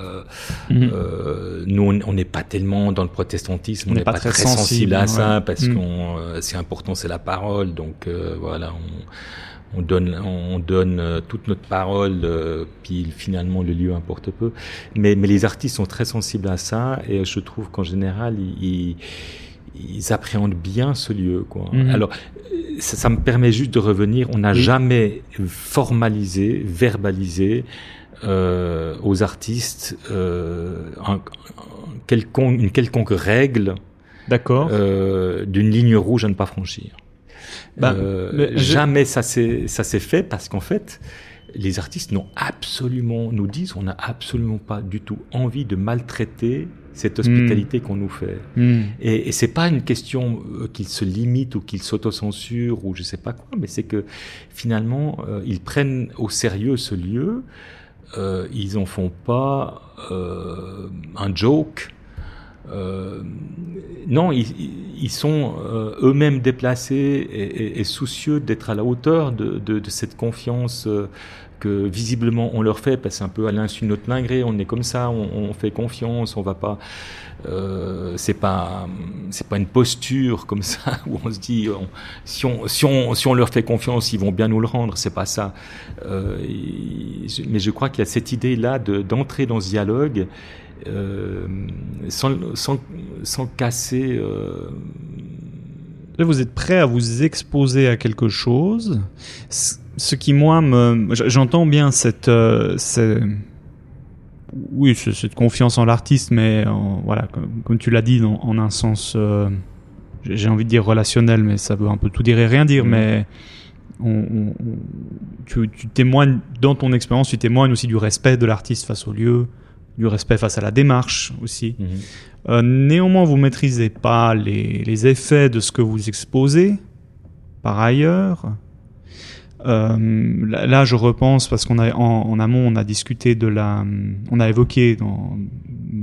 nous, on n'est pas tellement dans le protestantisme, on n'est pas, très sensible, à ça, parce mm. qu'on, c'est important, c'est la parole. Donc, voilà, on on donne, on donne euh, toute notre parole, euh, puis finalement le lieu importe peu. Mais, mais les artistes sont très sensibles à ça, et je trouve qu'en général, ils, ils, appréhendent bien ce lieu. Quoi. Mhm. Alors, ça, ça, me permet juste de revenir. On n'a jamais formalisé, verbalisé euh, aux artistes euh, un, quelconque, une quelconque règle. D'accord. Euh, d'une ligne rouge à ne pas franchir. Bah, euh, jamais ça s'est ça s'est fait parce qu'en fait les artistes n'ont absolument nous disent on n'a absolument pas du tout envie de maltraiter cette hospitalité hmm. qu'on nous fait. Hmm. Et, et c'est pas une question euh, qu'ils se limitent ou qu'ils s'autocensurent ou je sais pas quoi, mais c'est que finalement euh, ils prennent au sérieux ce lieu. Euh, ils en font pas un joke. Euh, non, ils, ils sont euh, eux-mêmes déplacés et, soucieux d'être à la hauteur de, cette confiance que visiblement on leur fait, parce que un peu à l'insu de notre plein gré, on est comme ça, on, fait confiance, on va pas, euh, c'est pas, c'est pas une posture comme ça où on se dit, si, on, si, on, si on leur fait confiance, ils vont bien nous le rendre, c'est pas ça. Euh, mais je crois qu'il y a cette idée là d'entrer dans ce dialogue euh, sans, sans, sans, casser. Euh, Là, vous êtes prêt à vous exposer à quelque chose ce qui moi me j'entends bien cette, euh, oui cette confiance en l'artiste mais voilà comme, tu l'as dit en un sens j'ai envie de dire relationnel mais ça veut un peu tout dire et rien dire mm. mais on, tu, tu, témoignes dans ton expérience tu témoignes aussi du respect de l'artiste face au lieu du respect face à la démarche aussi mm-hmm. euh, néanmoins vous maîtrisez pas les, les effets de ce que vous exposez par ailleurs euh, là, je repense parce qu'on a en, amont, on a discuté de la, on a évoqué dans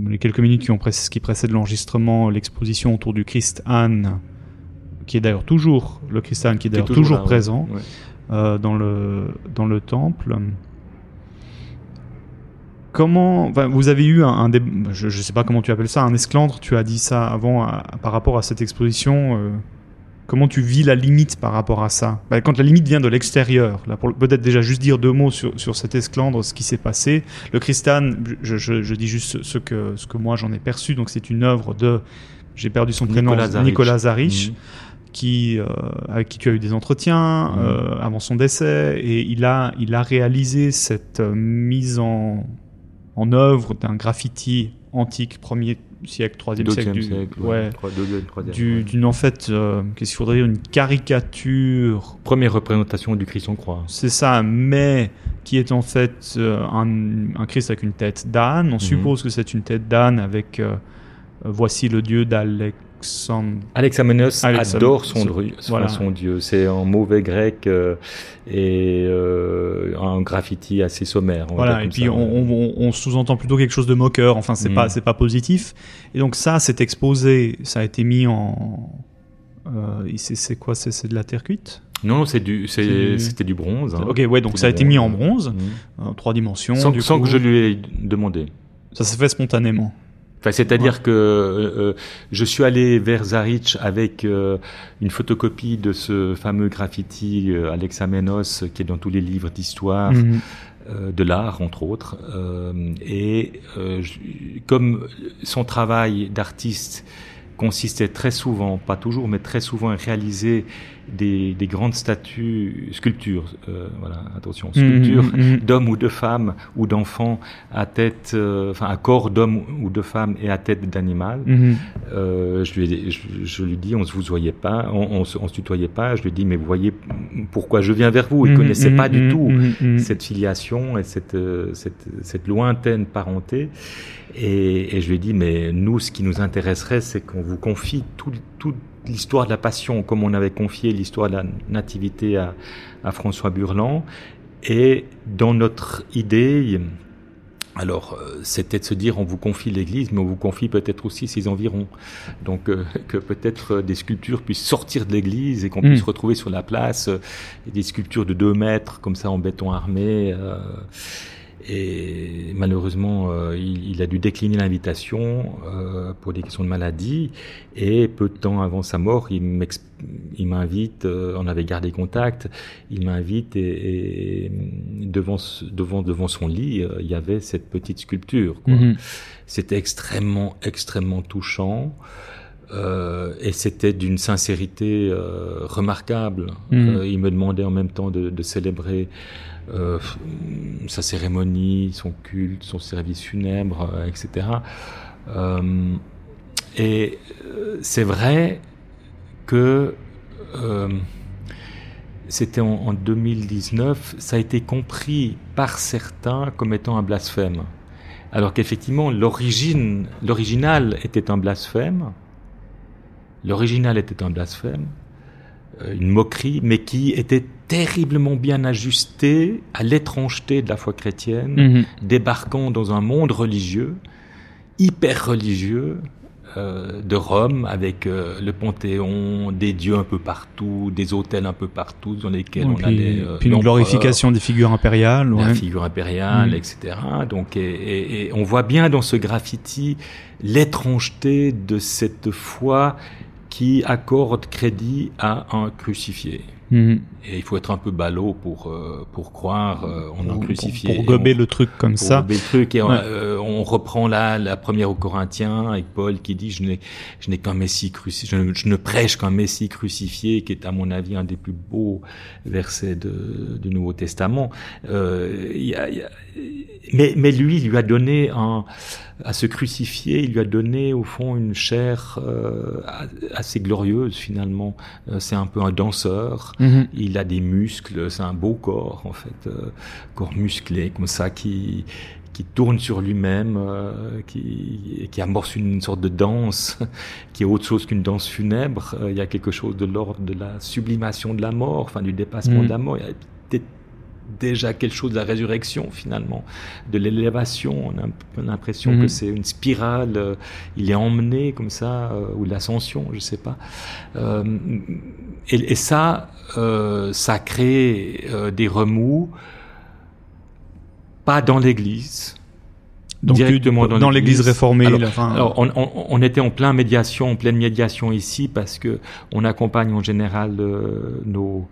les quelques minutes qui ont qui précèdent l'enregistrement l'exposition autour du Christ Anne, qui est d'ailleurs toujours le Christ Anne qui est d'ailleurs toujours, présent euh, dans le dans le temple. Comment, vous avez eu un, un je, ne sais pas comment tu appelles ça, un esclandre. Tu as dit ça avant par rapport à cette exposition. Euh, Comment tu vis la limite par rapport à ça? Bah, Quand la limite vient de l'extérieur, là, pour peut-être déjà juste dire deux mots sur, sur cet esclandre, ce qui s'est passé. Le Christan, je, je, je, dis juste ce que, ce que moi j'en ai perçu, donc c'est une œuvre de, j'ai perdu son prénom, Nicolas Zarich. Mhm. Qui, euh, avec qui tu as eu des entretiens mhm. euh, avant son décès, et il a, il a réalisé cette mise en, en œuvre d'un graffiti antique, premier siècle, troisième siècle, du, siècle ouais, d'une en fait, euh, qu'est-ce qu'il faudrait dire, une caricature. Première représentation du Christ en croix. C'est ça, mais qui est en fait euh, un, un, Christ avec une tête d'âne. On mhm. suppose que c'est une tête d'âne avec euh, voici le Dieu d'Alec Alexamenos adore son, son dieu. C'est en mauvais grec euh, et euh, un graffiti assez sommaire. Voilà. Et puis on, sous-entend plutôt quelque chose de moqueur. Enfin, c'est pas mm. c'est pas positif. Et donc ça, c'est exposé. Ça a été mis en. Euh, c'est quoi C'est de la terre cuite? Non, c'est du, c'était du bronze. Hein. Ok, ouais, donc ça a été mis en bronze, mm. en trois dimensions. Sans, sans que je lui ai demandé. Ça s'est fait spontanément c'est-à-dire que euh, euh, je suis allé vers Zarich avec euh, une photocopie de ce fameux graffiti Alexa Menos qui est dans tous les livres d'histoire. Mhm. de l'art entre autres et comme son travail d'artiste consistait très souvent, pas toujours, mais très souvent à réaliser des, des grandes statues, sculptures, euh, voilà, attention, mmh, sculptures mmh, mmh. d'hommes ou de femmes ou d'enfants à tête, euh, enfin à corps d'hommes ou de femmes et à tête d'animal. Euh, je, lui je, je, lui dis, on se vous voyait pas, on, on, se, on, se tutoyait pas. Je lui dis, mais vous voyez pourquoi je viens vers vous? Il connaissait pas du tout cette filiation et cette, cette, cette lointaine parenté. Et, et, je lui ai dit, mais nous, ce qui nous intéresserait, c'est qu'on vous confie tout, tout l'histoire de la passion, comme on avait confié l'histoire de la nativité à, à François Burland. Et dans notre idée, alors, euh, c'était de se dire, on vous confie l'Église, mais on vous confie peut-être aussi ses environs. Donc, euh, que peut-être des sculptures puissent sortir de l'Église et qu'on puisse hmm. retrouver sur la place euh, des sculptures de deux mètres, comme ça, en béton armé. Et malheureusement, euh, il, a dû décliner l'invitation euh, pour des questions de maladie. Et peu de temps avant sa mort, il m'invite, euh, on avait gardé contact, il m'invite et, devant, devant, devant son lit, il y avait cette petite sculpture. Mm-hmm. C'était extrêmement, extrêmement touchant. et c'était d'une sincérité remarquable. Mm-hmm. il me demandait en même temps de, de célébrer euh, sa cérémonie, son culte, son service funèbre, euh, etc. Euh, et c'est vrai que c'était en, 2019, ça a été compris par certains comme étant un blasphème. Alors qu'effectivement, l'origine, l'original était un blasphème. L'original était un blasphème, une moquerie, mais qui était terriblement bien ajusté à l'étrangeté de la foi chrétienne, mhm. débarquant dans un monde religieux, hyper religieux, euh, de Rome avec euh, le Panthéon, des dieux un peu partout, des hôtels un peu partout dans lesquels on allait. Euh, puis une glorification des figures impériales. Ouais. La figure impériale, mm. etc. Donc, et, et, on voit bien dans ce graffiti l'étrangeté de cette foi qui accorde crédit à un crucifié. Mhm. Et il faut être un peu ballot pour euh, pour croire euh, en un crucifié. Pour, gober le truc comme pour ça. Gober le truc et euh, on, reprend là la première aux Corinthiens avec Paul qui dit je n'ai je n'ai qu'un Messie crucifié, je, ne prêche qu'un Messie crucifié, qui est à mon avis un des plus beaux versets de, du Nouveau Testament. Il y a, y a, mais mais lui il lui a donné un à se crucifier, il lui a donné au fond une chair euh, assez glorieuse finalement. Euh, c'est un peu un danseur. Mhm. Il a des muscles, c'est un beau corps en fait, euh, corps musclé comme ça qui qui tourne sur lui-même, qui, qui amorce une, sorte de danse qui est autre chose qu'une danse funèbre. il y a quelque chose de l'ordre de la sublimation de la mort, enfin du dépassement mhm. de la mort. Il y a déjà quelque chose de la résurrection finalement, de l'élévation. On a l'impression que mhm. c'est une spirale. Euh, il est emmené comme ça, euh, ou l'ascension, je sais pas. Euh, et, et, ça, ça crée des remous, pas dans l'Église, donc directement dans, l'Église réformée. Alors, on, on, on, était en plein médiation, en pleine médiation ici, parce que on accompagne en général euh, nos,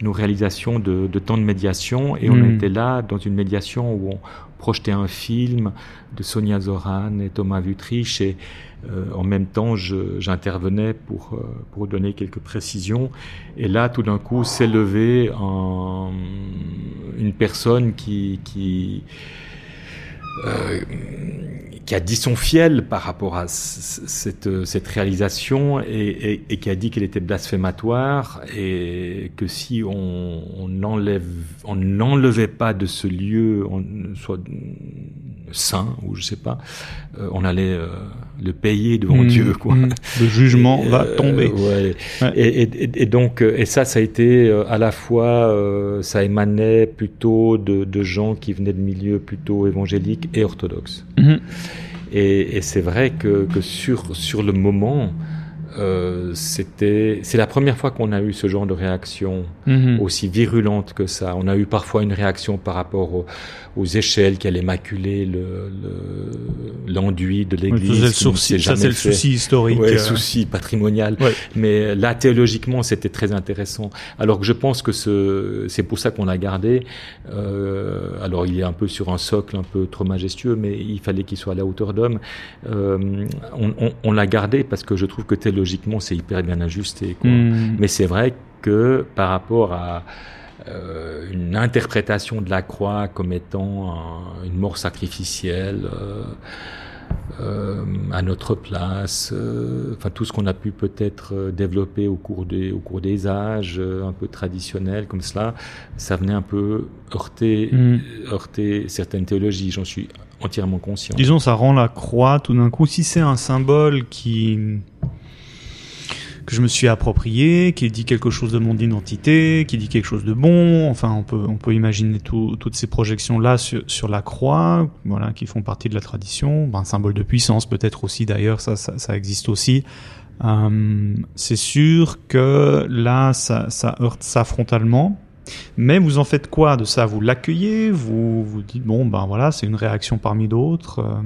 nos réalisations de, de temps de médiation, et on hmm. était là dans une médiation où on projetait un film de Sonia Zoran et Thomas Vutrich, et euh, en même temps j'intervenais pour euh, pour donner quelques précisions. Et là, tout d'un coup, s'est levé une personne qui qui euh, qui a dit son fiel par rapport à cette, cette réalisation et, et, qui a dit qu'elle était blasphématoire et que si on, on enlève, on n'enlevait pas de ce lieu, on, soit saint ou je sais pas, euh, on allait euh, le payer devant mmh, Dieu. Quoi. Mmh. Le jugement va euh, tomber. Ouais. Et, et, et, donc et ça, ça a été à la fois, ça émanait plutôt de, de, gens qui venaient de milieux plutôt évangéliques et orthodoxes. Mmh. Et, c'est vrai que, que, sur sur le moment. Euh, c'était, c'est la première fois qu'on a eu ce genre de réaction aussi virulente que ça. On a eu parfois une réaction par rapport au, aux échelles qui allaient maculer l'enduit le, de l'Église. ça, c'est le souci historique. Ouais, le euh. souci patrimonial. Mais là, théologiquement, c'était très intéressant. Alors que je pense que ce, c'est pour ça qu'on l'a gardé. Euh, alors, il est un peu sur un socle un peu trop majestueux, mais il fallait qu'il soit à la hauteur d'homme. Euh, on, on, on l'a gardé parce que je trouve que théologiquement, c'est hyper bien ajusté. Quoi. Hmm. Mais c'est vrai que par rapport à euh, une interprétation de la croix comme étant une mort sacrificielle euh, euh, à notre place, enfin tout ce qu'on a pu peut-être développer au cours des au cours des âges, un peu traditionnels comme cela, ça venait un peu heurter mm. heurter certaines théologies. J'en suis entièrement conscient. Disons, ça rend la croix tout d'un coup. Si c'est un symbole qui que je me suis approprié, qui dit quelque chose de mon identité, qui dit quelque chose de bon. Enfin, on peut on peut imaginer tout, toutes ces projections là sur, sur la croix, voilà, qui font partie de la tradition. Ben, un symbole de puissance peut-être aussi d'ailleurs, ça, ça, existe aussi. Euh, c'est sûr que là, ça, ça heurte ça frontalement. Mais vous en faites quoi de ça? Vous l'accueillez? Vous vous dites bon ben voilà, c'est une réaction parmi d'autres. Euh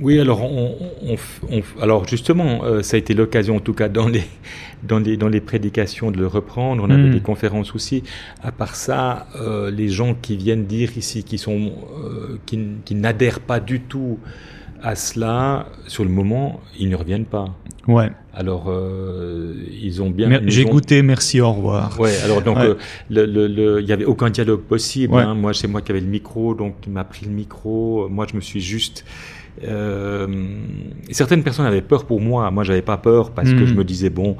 oui, alors, on, on, on, alors justement, euh, ça a été l'occasion, en tout cas dans les, dans les, dans les prédications, de le reprendre. On avait hmm. des conférences aussi. À part ça, euh, les gens qui viennent dire ici, qui sont, euh, qui, qui n'adhèrent pas du tout à cela, sur le moment, ils ne reviennent pas. Ouais. Alors, euh, ils ont bien. J'ai goûté, merci, au revoir. Ouais. Alors donc, euh, le, le, le, il y avait aucun dialogue possible. Hein. Moi, c'est moi qui avais le micro, donc il m'a pris le micro. Moi, je me suis juste certaines personnes avaient peur pour moi. Moi, j'avais pas peur parce que je hmm. me disais bon,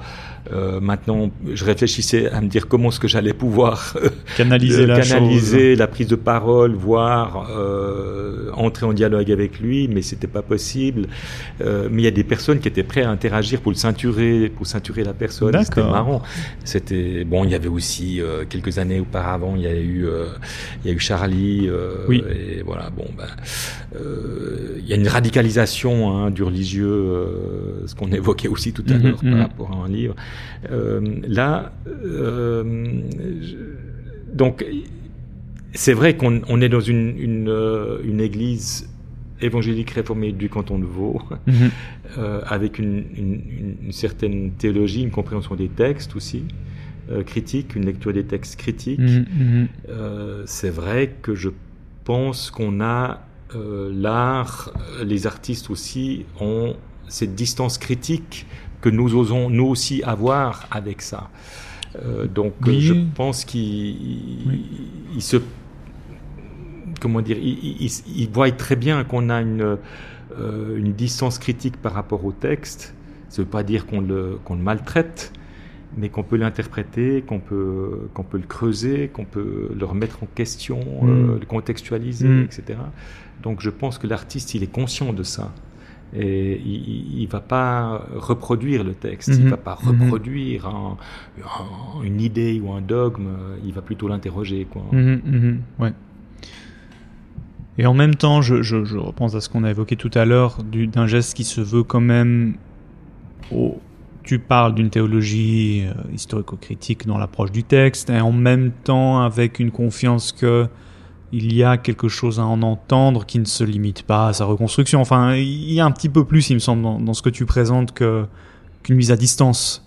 euh, maintenant, je réfléchissais à me dire comment est-ce que j'allais pouvoir canaliser, la, canaliser la prise de parole, voire euh, entrer en dialogue avec lui, mais c'était pas possible. Euh, mais il y a des personnes qui étaient prêtes à interagir pour le ceinturer, pour ceinturer la personne. C'était marrant. C'était bon. Il y avait aussi euh, quelques années auparavant, il y a eu, euh, il y a eu Charlie. oui. Et voilà. Bon, ben, il y a une une radicalisation hein, du religieux, euh, ce qu'on évoquait aussi tout à Mhm, l'heure mhm. par rapport à un livre. Euh, là, euh, je- donc, c'est vrai qu'on on est dans une, une, une église évangélique réformée du canton de Vaud, Mhm. avec une, une, certaine théologie, une compréhension des textes aussi, critique, une lecture des textes critiques. Mhm, mhm. C'est vrai que je pense qu'on a euh, l'art, euh, les artistes aussi ont cette distance critique que nous osons nous aussi avoir avec ça. Euh, donc Oui. je pense qu'il Oui. se comment dire, il, il, il- il voit très bien qu'on a une euh, une distance critique par rapport au texte. Ça ne veut pas dire qu'on le qu'on le maltraite, mais qu'on peut l'interpréter, qu'on peut, qu'on peut le creuser, qu'on peut le remettre en question, Mm. euh, le contextualiser, Mm. etc. Donc je pense que l'artiste, il est conscient de ça. Et il ne va pas reproduire le texte, il ne va pas Mhm. reproduire un- un- une idée ou un dogme, il va plutôt l'interroger. quoi. Mhm, mhm, ouais. Et en même temps, je, je, je repense à ce qu'on a évoqué tout à l'heure, du- d'un geste qui se veut quand même. au- tu parles d'une théologie euh, historico-critique dans l'approche du texte, et en même temps avec une confiance que il y a quelque chose à en entendre qui ne se limite pas à sa reconstruction. Enfin, il y a un petit peu plus, il me semble, dans, dans ce que tu présentes que qu'une mise à distance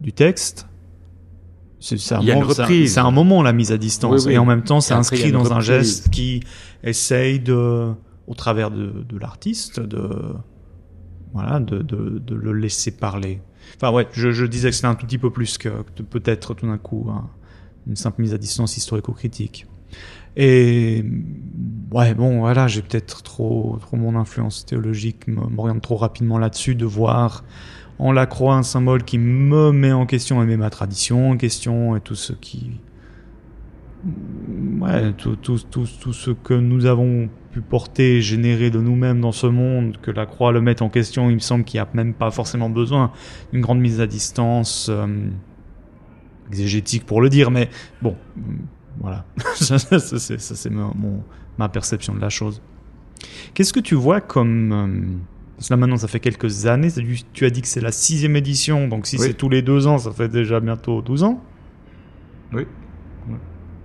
du texte. C'est un, un- moment la mise à distance, Oui, oui. et en même temps, c'est inscrit dans un geste qui essaye de, au travers de, de l'artiste, de voilà, de, de, de le laisser parler. Enfin ouais, je, disais que c'était un tout petit peu plus que, peut-être tout d'un coup un- une simple mise à distance historico-critique. Et ouais, bon, voilà, j'ai peut-être trop, mon influence théologique m'oriente trop rapidement là-dessus de voir en la croix un symbole qui me met en question et met ma tradition en question et tout ce qui, ouais, tout, tout, tout, tout ce que nous avons pu porter, générer de nous-mêmes dans ce monde, que la croix le mette en question, il me semble qu'il n'y a même pas forcément besoin d'une grande mise à distance euh, exégétique pour le dire, mais bon, mm, voilà, ça, ça, ça, c'est ma perception de la chose. Qu'est-ce que tu vois comme... euh, parce que là maintenant ça fait quelques années, tu as dit que c'est la sixième édition, donc si Oui. c'est tous les deux ans, ça fait déjà bientôt 12 ans. Oui.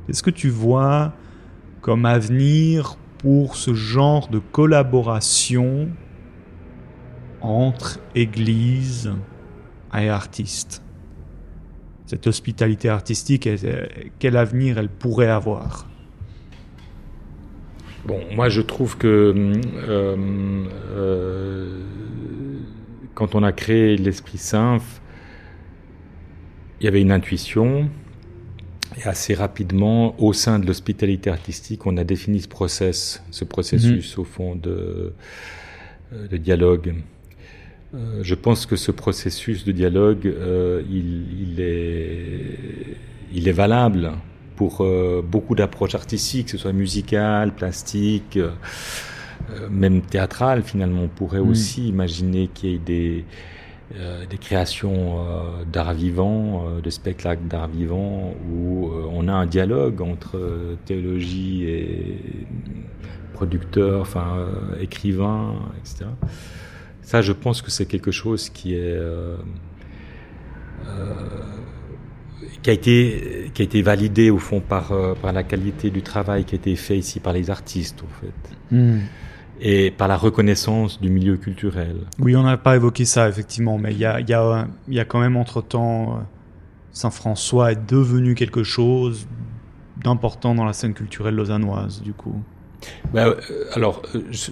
Qu'est-ce que tu vois comme avenir pour ce genre de collaboration entre église et artistes Cette hospitalité artistique, quel avenir elle pourrait avoir? Bon, moi je trouve que euh, euh, quand on a créé l'Esprit Saint, il y avait une intuition. Et assez rapidement, au sein de l'hospitalité artistique, on a défini ce process, ce processus au fond de, euh, de dialogue. Euh, je pense que ce processus de dialogue, euh, il, il est, il est valable pour euh, beaucoup d'approches artistiques, que ce soit musicales, plastiques, même théâtrales finalement. On pourrait Mm. aussi imaginer qu'il y ait des, euh, des créations euh, d'art vivant, euh, de spectacles d'art vivant, où euh, on a un dialogue entre théologie et producteurs, enfin écrivains, etc. Ça, je pense que c'est quelque chose qui est qui a été qui a été validé au fond par par la qualité du travail qui a été fait ici par les artistes au fait et par la reconnaissance du milieu culturel. Oui, on n'a pas évoqué ça effectivement, mais il y a, il y, a, il y a quand même entre-temps, euh, Saint-François est devenu quelque chose d'important dans la scène culturelle lausannoise, du coup. Ben, euh, alors, euh, je-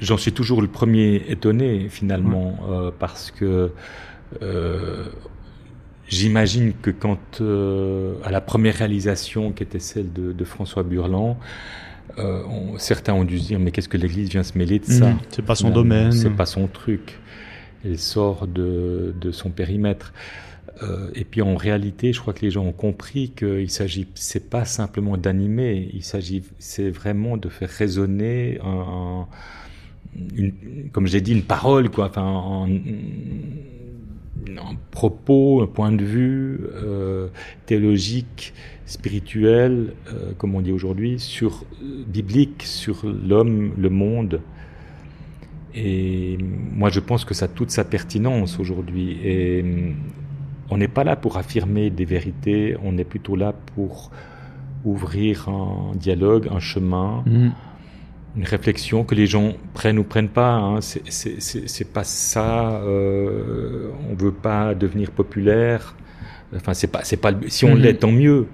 j'en suis toujours le premier étonné finalement, euh, parce que euh, j'imagine que quand euh, à la première réalisation qui était celle de, de François Burland, euh, on- certains ont dû se dire mais qu'est-ce que l'Église vient se mêler de ça Mhm. C'est pas son domaine. C'est pas son truc. Elle sort de, de son périmètre. Euh, et puis en réalité, je crois que les gens ont compris qu'il s'agit, c'est pas simplement d'animer, il s'agit, c'est vraiment de faire résonner un, un- une, comme j'ai dit, une parole, quoi, enfin, un, un propos, un point de vue euh, théologique, spirituel, euh, comme on dit aujourd'hui, sur biblique, sur l'homme, le monde. Et moi, je pense que ça a toute sa pertinence aujourd'hui. Et on n'est pas là pour affirmer des vérités, on est plutôt là pour ouvrir un dialogue, un chemin, mm. une réflexion que les gens prennent ou prennent pas. Hein. C'est pas ça. Euh, on veut pas devenir populaire. Enfin, c'est pas, c'est pas. Si on mm-hmm. l'est, tant mieux.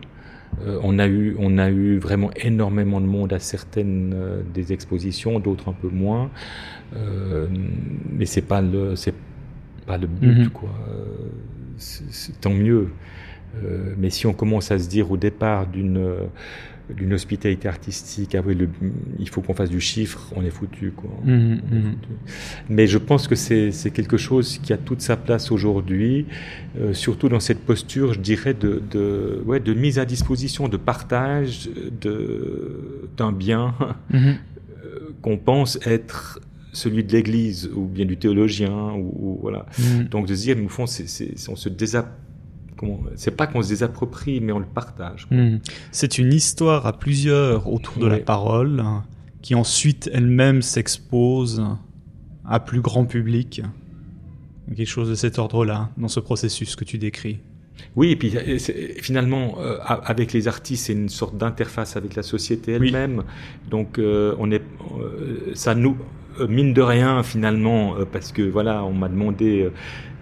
Euh, on a eu, on a eu vraiment énormément de monde à certaines euh, des expositions, d'autres un peu moins. Euh, mais c'est pas le, c'est pas le but, mm-hmm. quoi c'est tant mieux. Euh, mais si on commence à se dire au départ d'une d'une hospitalité artistique, ah le, il faut qu'on fasse du chiffre, on est foutu. Quoi. Mmh, mmh. Mais je pense que c'est quelque chose qui a toute sa place aujourd'hui, euh, surtout dans cette posture, je dirais, de, de, ouais, de mise à disposition, de partage d'un bien mmh. euh, qu'on pense être celui de l'Église ou bien du théologien ou, voilà. Donc de se dire, nous fond, on se c'est pas qu'on se désapproprie, mais on le partage. Mm. C'est une histoire à plusieurs autour de la parole, qui ensuite elle-même s'expose à plus grand public. Quelque chose de cet ordre-là, dans ce processus que tu décris. Oui, et puis finalement, euh, avec les artistes, c'est une sorte d'interface avec la société elle-même. Donc, euh, on est, euh, ça nous, euh, mine de rien finalement euh, parce que voilà on m'a demandé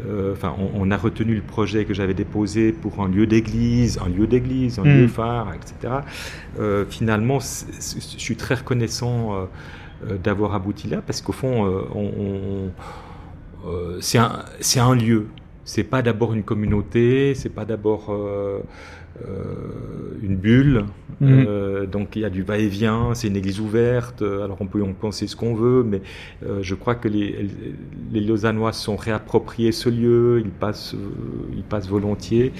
euh, enfin on, a retenu le projet que j'avais déposé pour un lieu d'église un lieu d'église un lieu hmm. phare etc finalement je suis très reconnaissant d'avoir abouti là parce qu'au fond on, c'est un c'est un lieu c'est pas d'abord une communauté c'est pas d'abord euh, une bulle. Mhm. Euh, donc il y a du va-et-vient, c'est une église ouverte. Alors on peut en penser ce qu'on veut, mais euh, je crois que les, les Lausannois sont réappropriés ce lieu, ils passent, ils passent volontiers.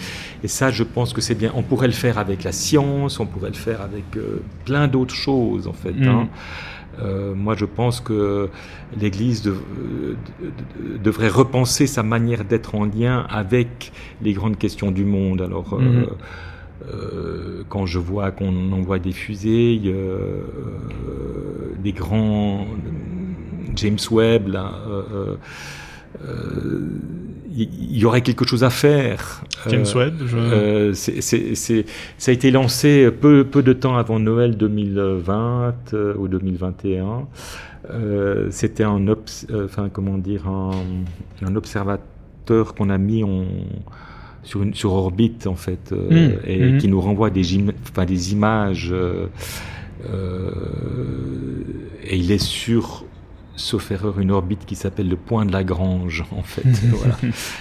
Et ça, je pense que c'est bien. On pourrait le faire avec la science, on pourrait le faire avec plein d'autres choses en fait. Hein. Euh, moi, je pense que l'Église devrait repenser sa manière d'être en lien avec les grandes questions du monde. Alors, euh, mhm. euh, quand je vois qu'on envoie des fusées, des grands James Webb, là, il y, aurait quelque chose à faire. James Webb, je... c'est, ça a été lancé peu, peu de temps avant Noël 2020 euh, ou 2021. Euh, c'était un, enfin comment dire, un, un observateur qu'on a mis en, sur, une, sur orbite en fait, hmm. et hmm. qui nous renvoie des, enfin, des images. et il est sur sauf erreur, une orbite qui s'appelle le point de Lagrange, en fait. voilà.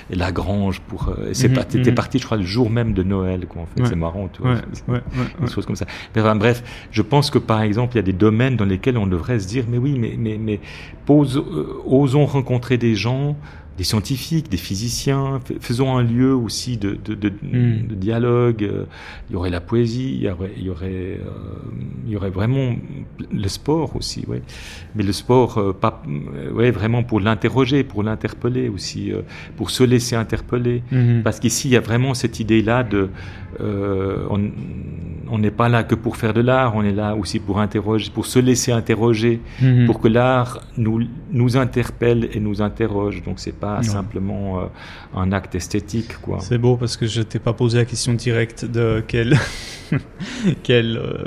Et Lagrange, pour. Euh, c'est mhm, mhm. parti, je crois, le jour même de Noël, quoi, en fait. C'est marrant, tu vois. Ouais, des choses comme ça. Mais enfin, bref, je pense que, par exemple, il y a des domaines dans lesquels on devrait se dire, mais oui, mais, mais, mais pose, euh, osons rencontrer des gens des scientifiques, des physiciens, faisons un lieu aussi de, de, de, hmm. de dialogue. Euh, il y aurait la poésie, il y aurait, il y aurait, euh, il y aurait vraiment le sport aussi, ouais. Mais le sport, euh, pas, ouais, vraiment pour l'interroger, pour l'interpeller aussi, pour se laisser interpeller. Hmm. Parce qu'ici, il y a vraiment cette idée-là de, on n'est pas là que pour faire de l'art, on est là aussi pour interroger, pour se laisser interroger, hmm. pour que l'art nous, nous interpelle et nous interroge. Donc c'est pas simplement euh, un acte esthétique. quoi. C'est beau parce que je t'ai pas posé la question directe de quel, quel, euh,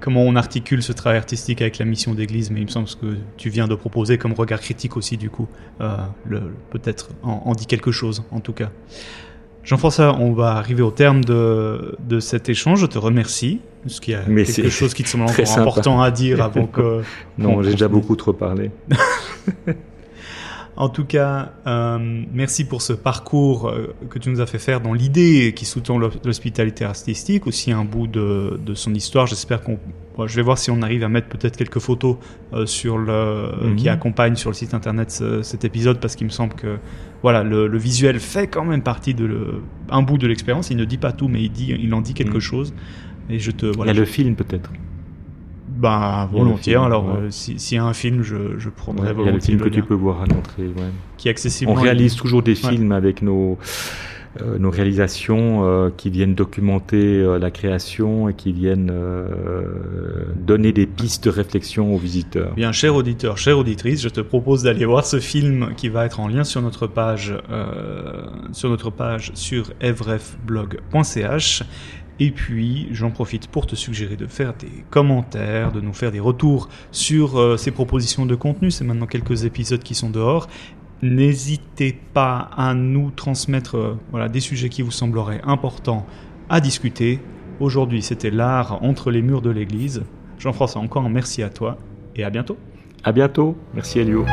comment on articule ce travail artistique avec la mission d'église, mais il me semble que tu viens de proposer comme regard critique aussi, du coup, euh, peut-être en, dit quelque chose, en tout cas. Jean-François, on va arriver au terme de, de cet échange. Je te remercie. Est-ce qu'il y a quelque chose qui te semble encore important à dire avant que... non, j'ai déjà beaucoup trop parlé. En tout cas, euh, merci pour ce parcours euh, que tu nous as fait faire dans l'idée qui sous-tend l'hospitalité artistique, aussi un bout de, son histoire. J'espère qu'on, je vais voir si on arrive à mettre peut-être quelques photos euh, sur le mhm. qui accompagnent sur le site internet cet épisode parce qu'il me semble que voilà le, visuel fait quand même partie de un bout de l'expérience. Il ne dit pas tout, mais il dit, il en dit quelque mhm. chose. Et je te, voilà, il y a le film peut-être. Ben, volontiers. Alors, euh, s'il y a un film, je, je prendrai volontiers. Il y a le film que tu peux voir à l'entrée. Qui est accessible. On réalise toujours des films avec nos nos réalisations qui viennent documenter la création et qui viennent donner des pistes de réflexion aux visiteurs. Bien, cher auditeur, chère auditrice, je te propose d'aller voir ce film qui va être en lien sur notre page, sur notre page sur evrefblog.ch et puis, j'en profite pour te suggérer de faire des commentaires, de nous faire des retours sur euh, ces propositions de contenu. C'est maintenant quelques épisodes qui sont dehors. N'hésitez pas à nous transmettre euh, voilà, des sujets qui vous sembleraient importants à discuter. Aujourd'hui, c'était l'art entre les murs de l'église. Jean-François, encore un merci à toi et à bientôt. À bientôt. Merci Elio.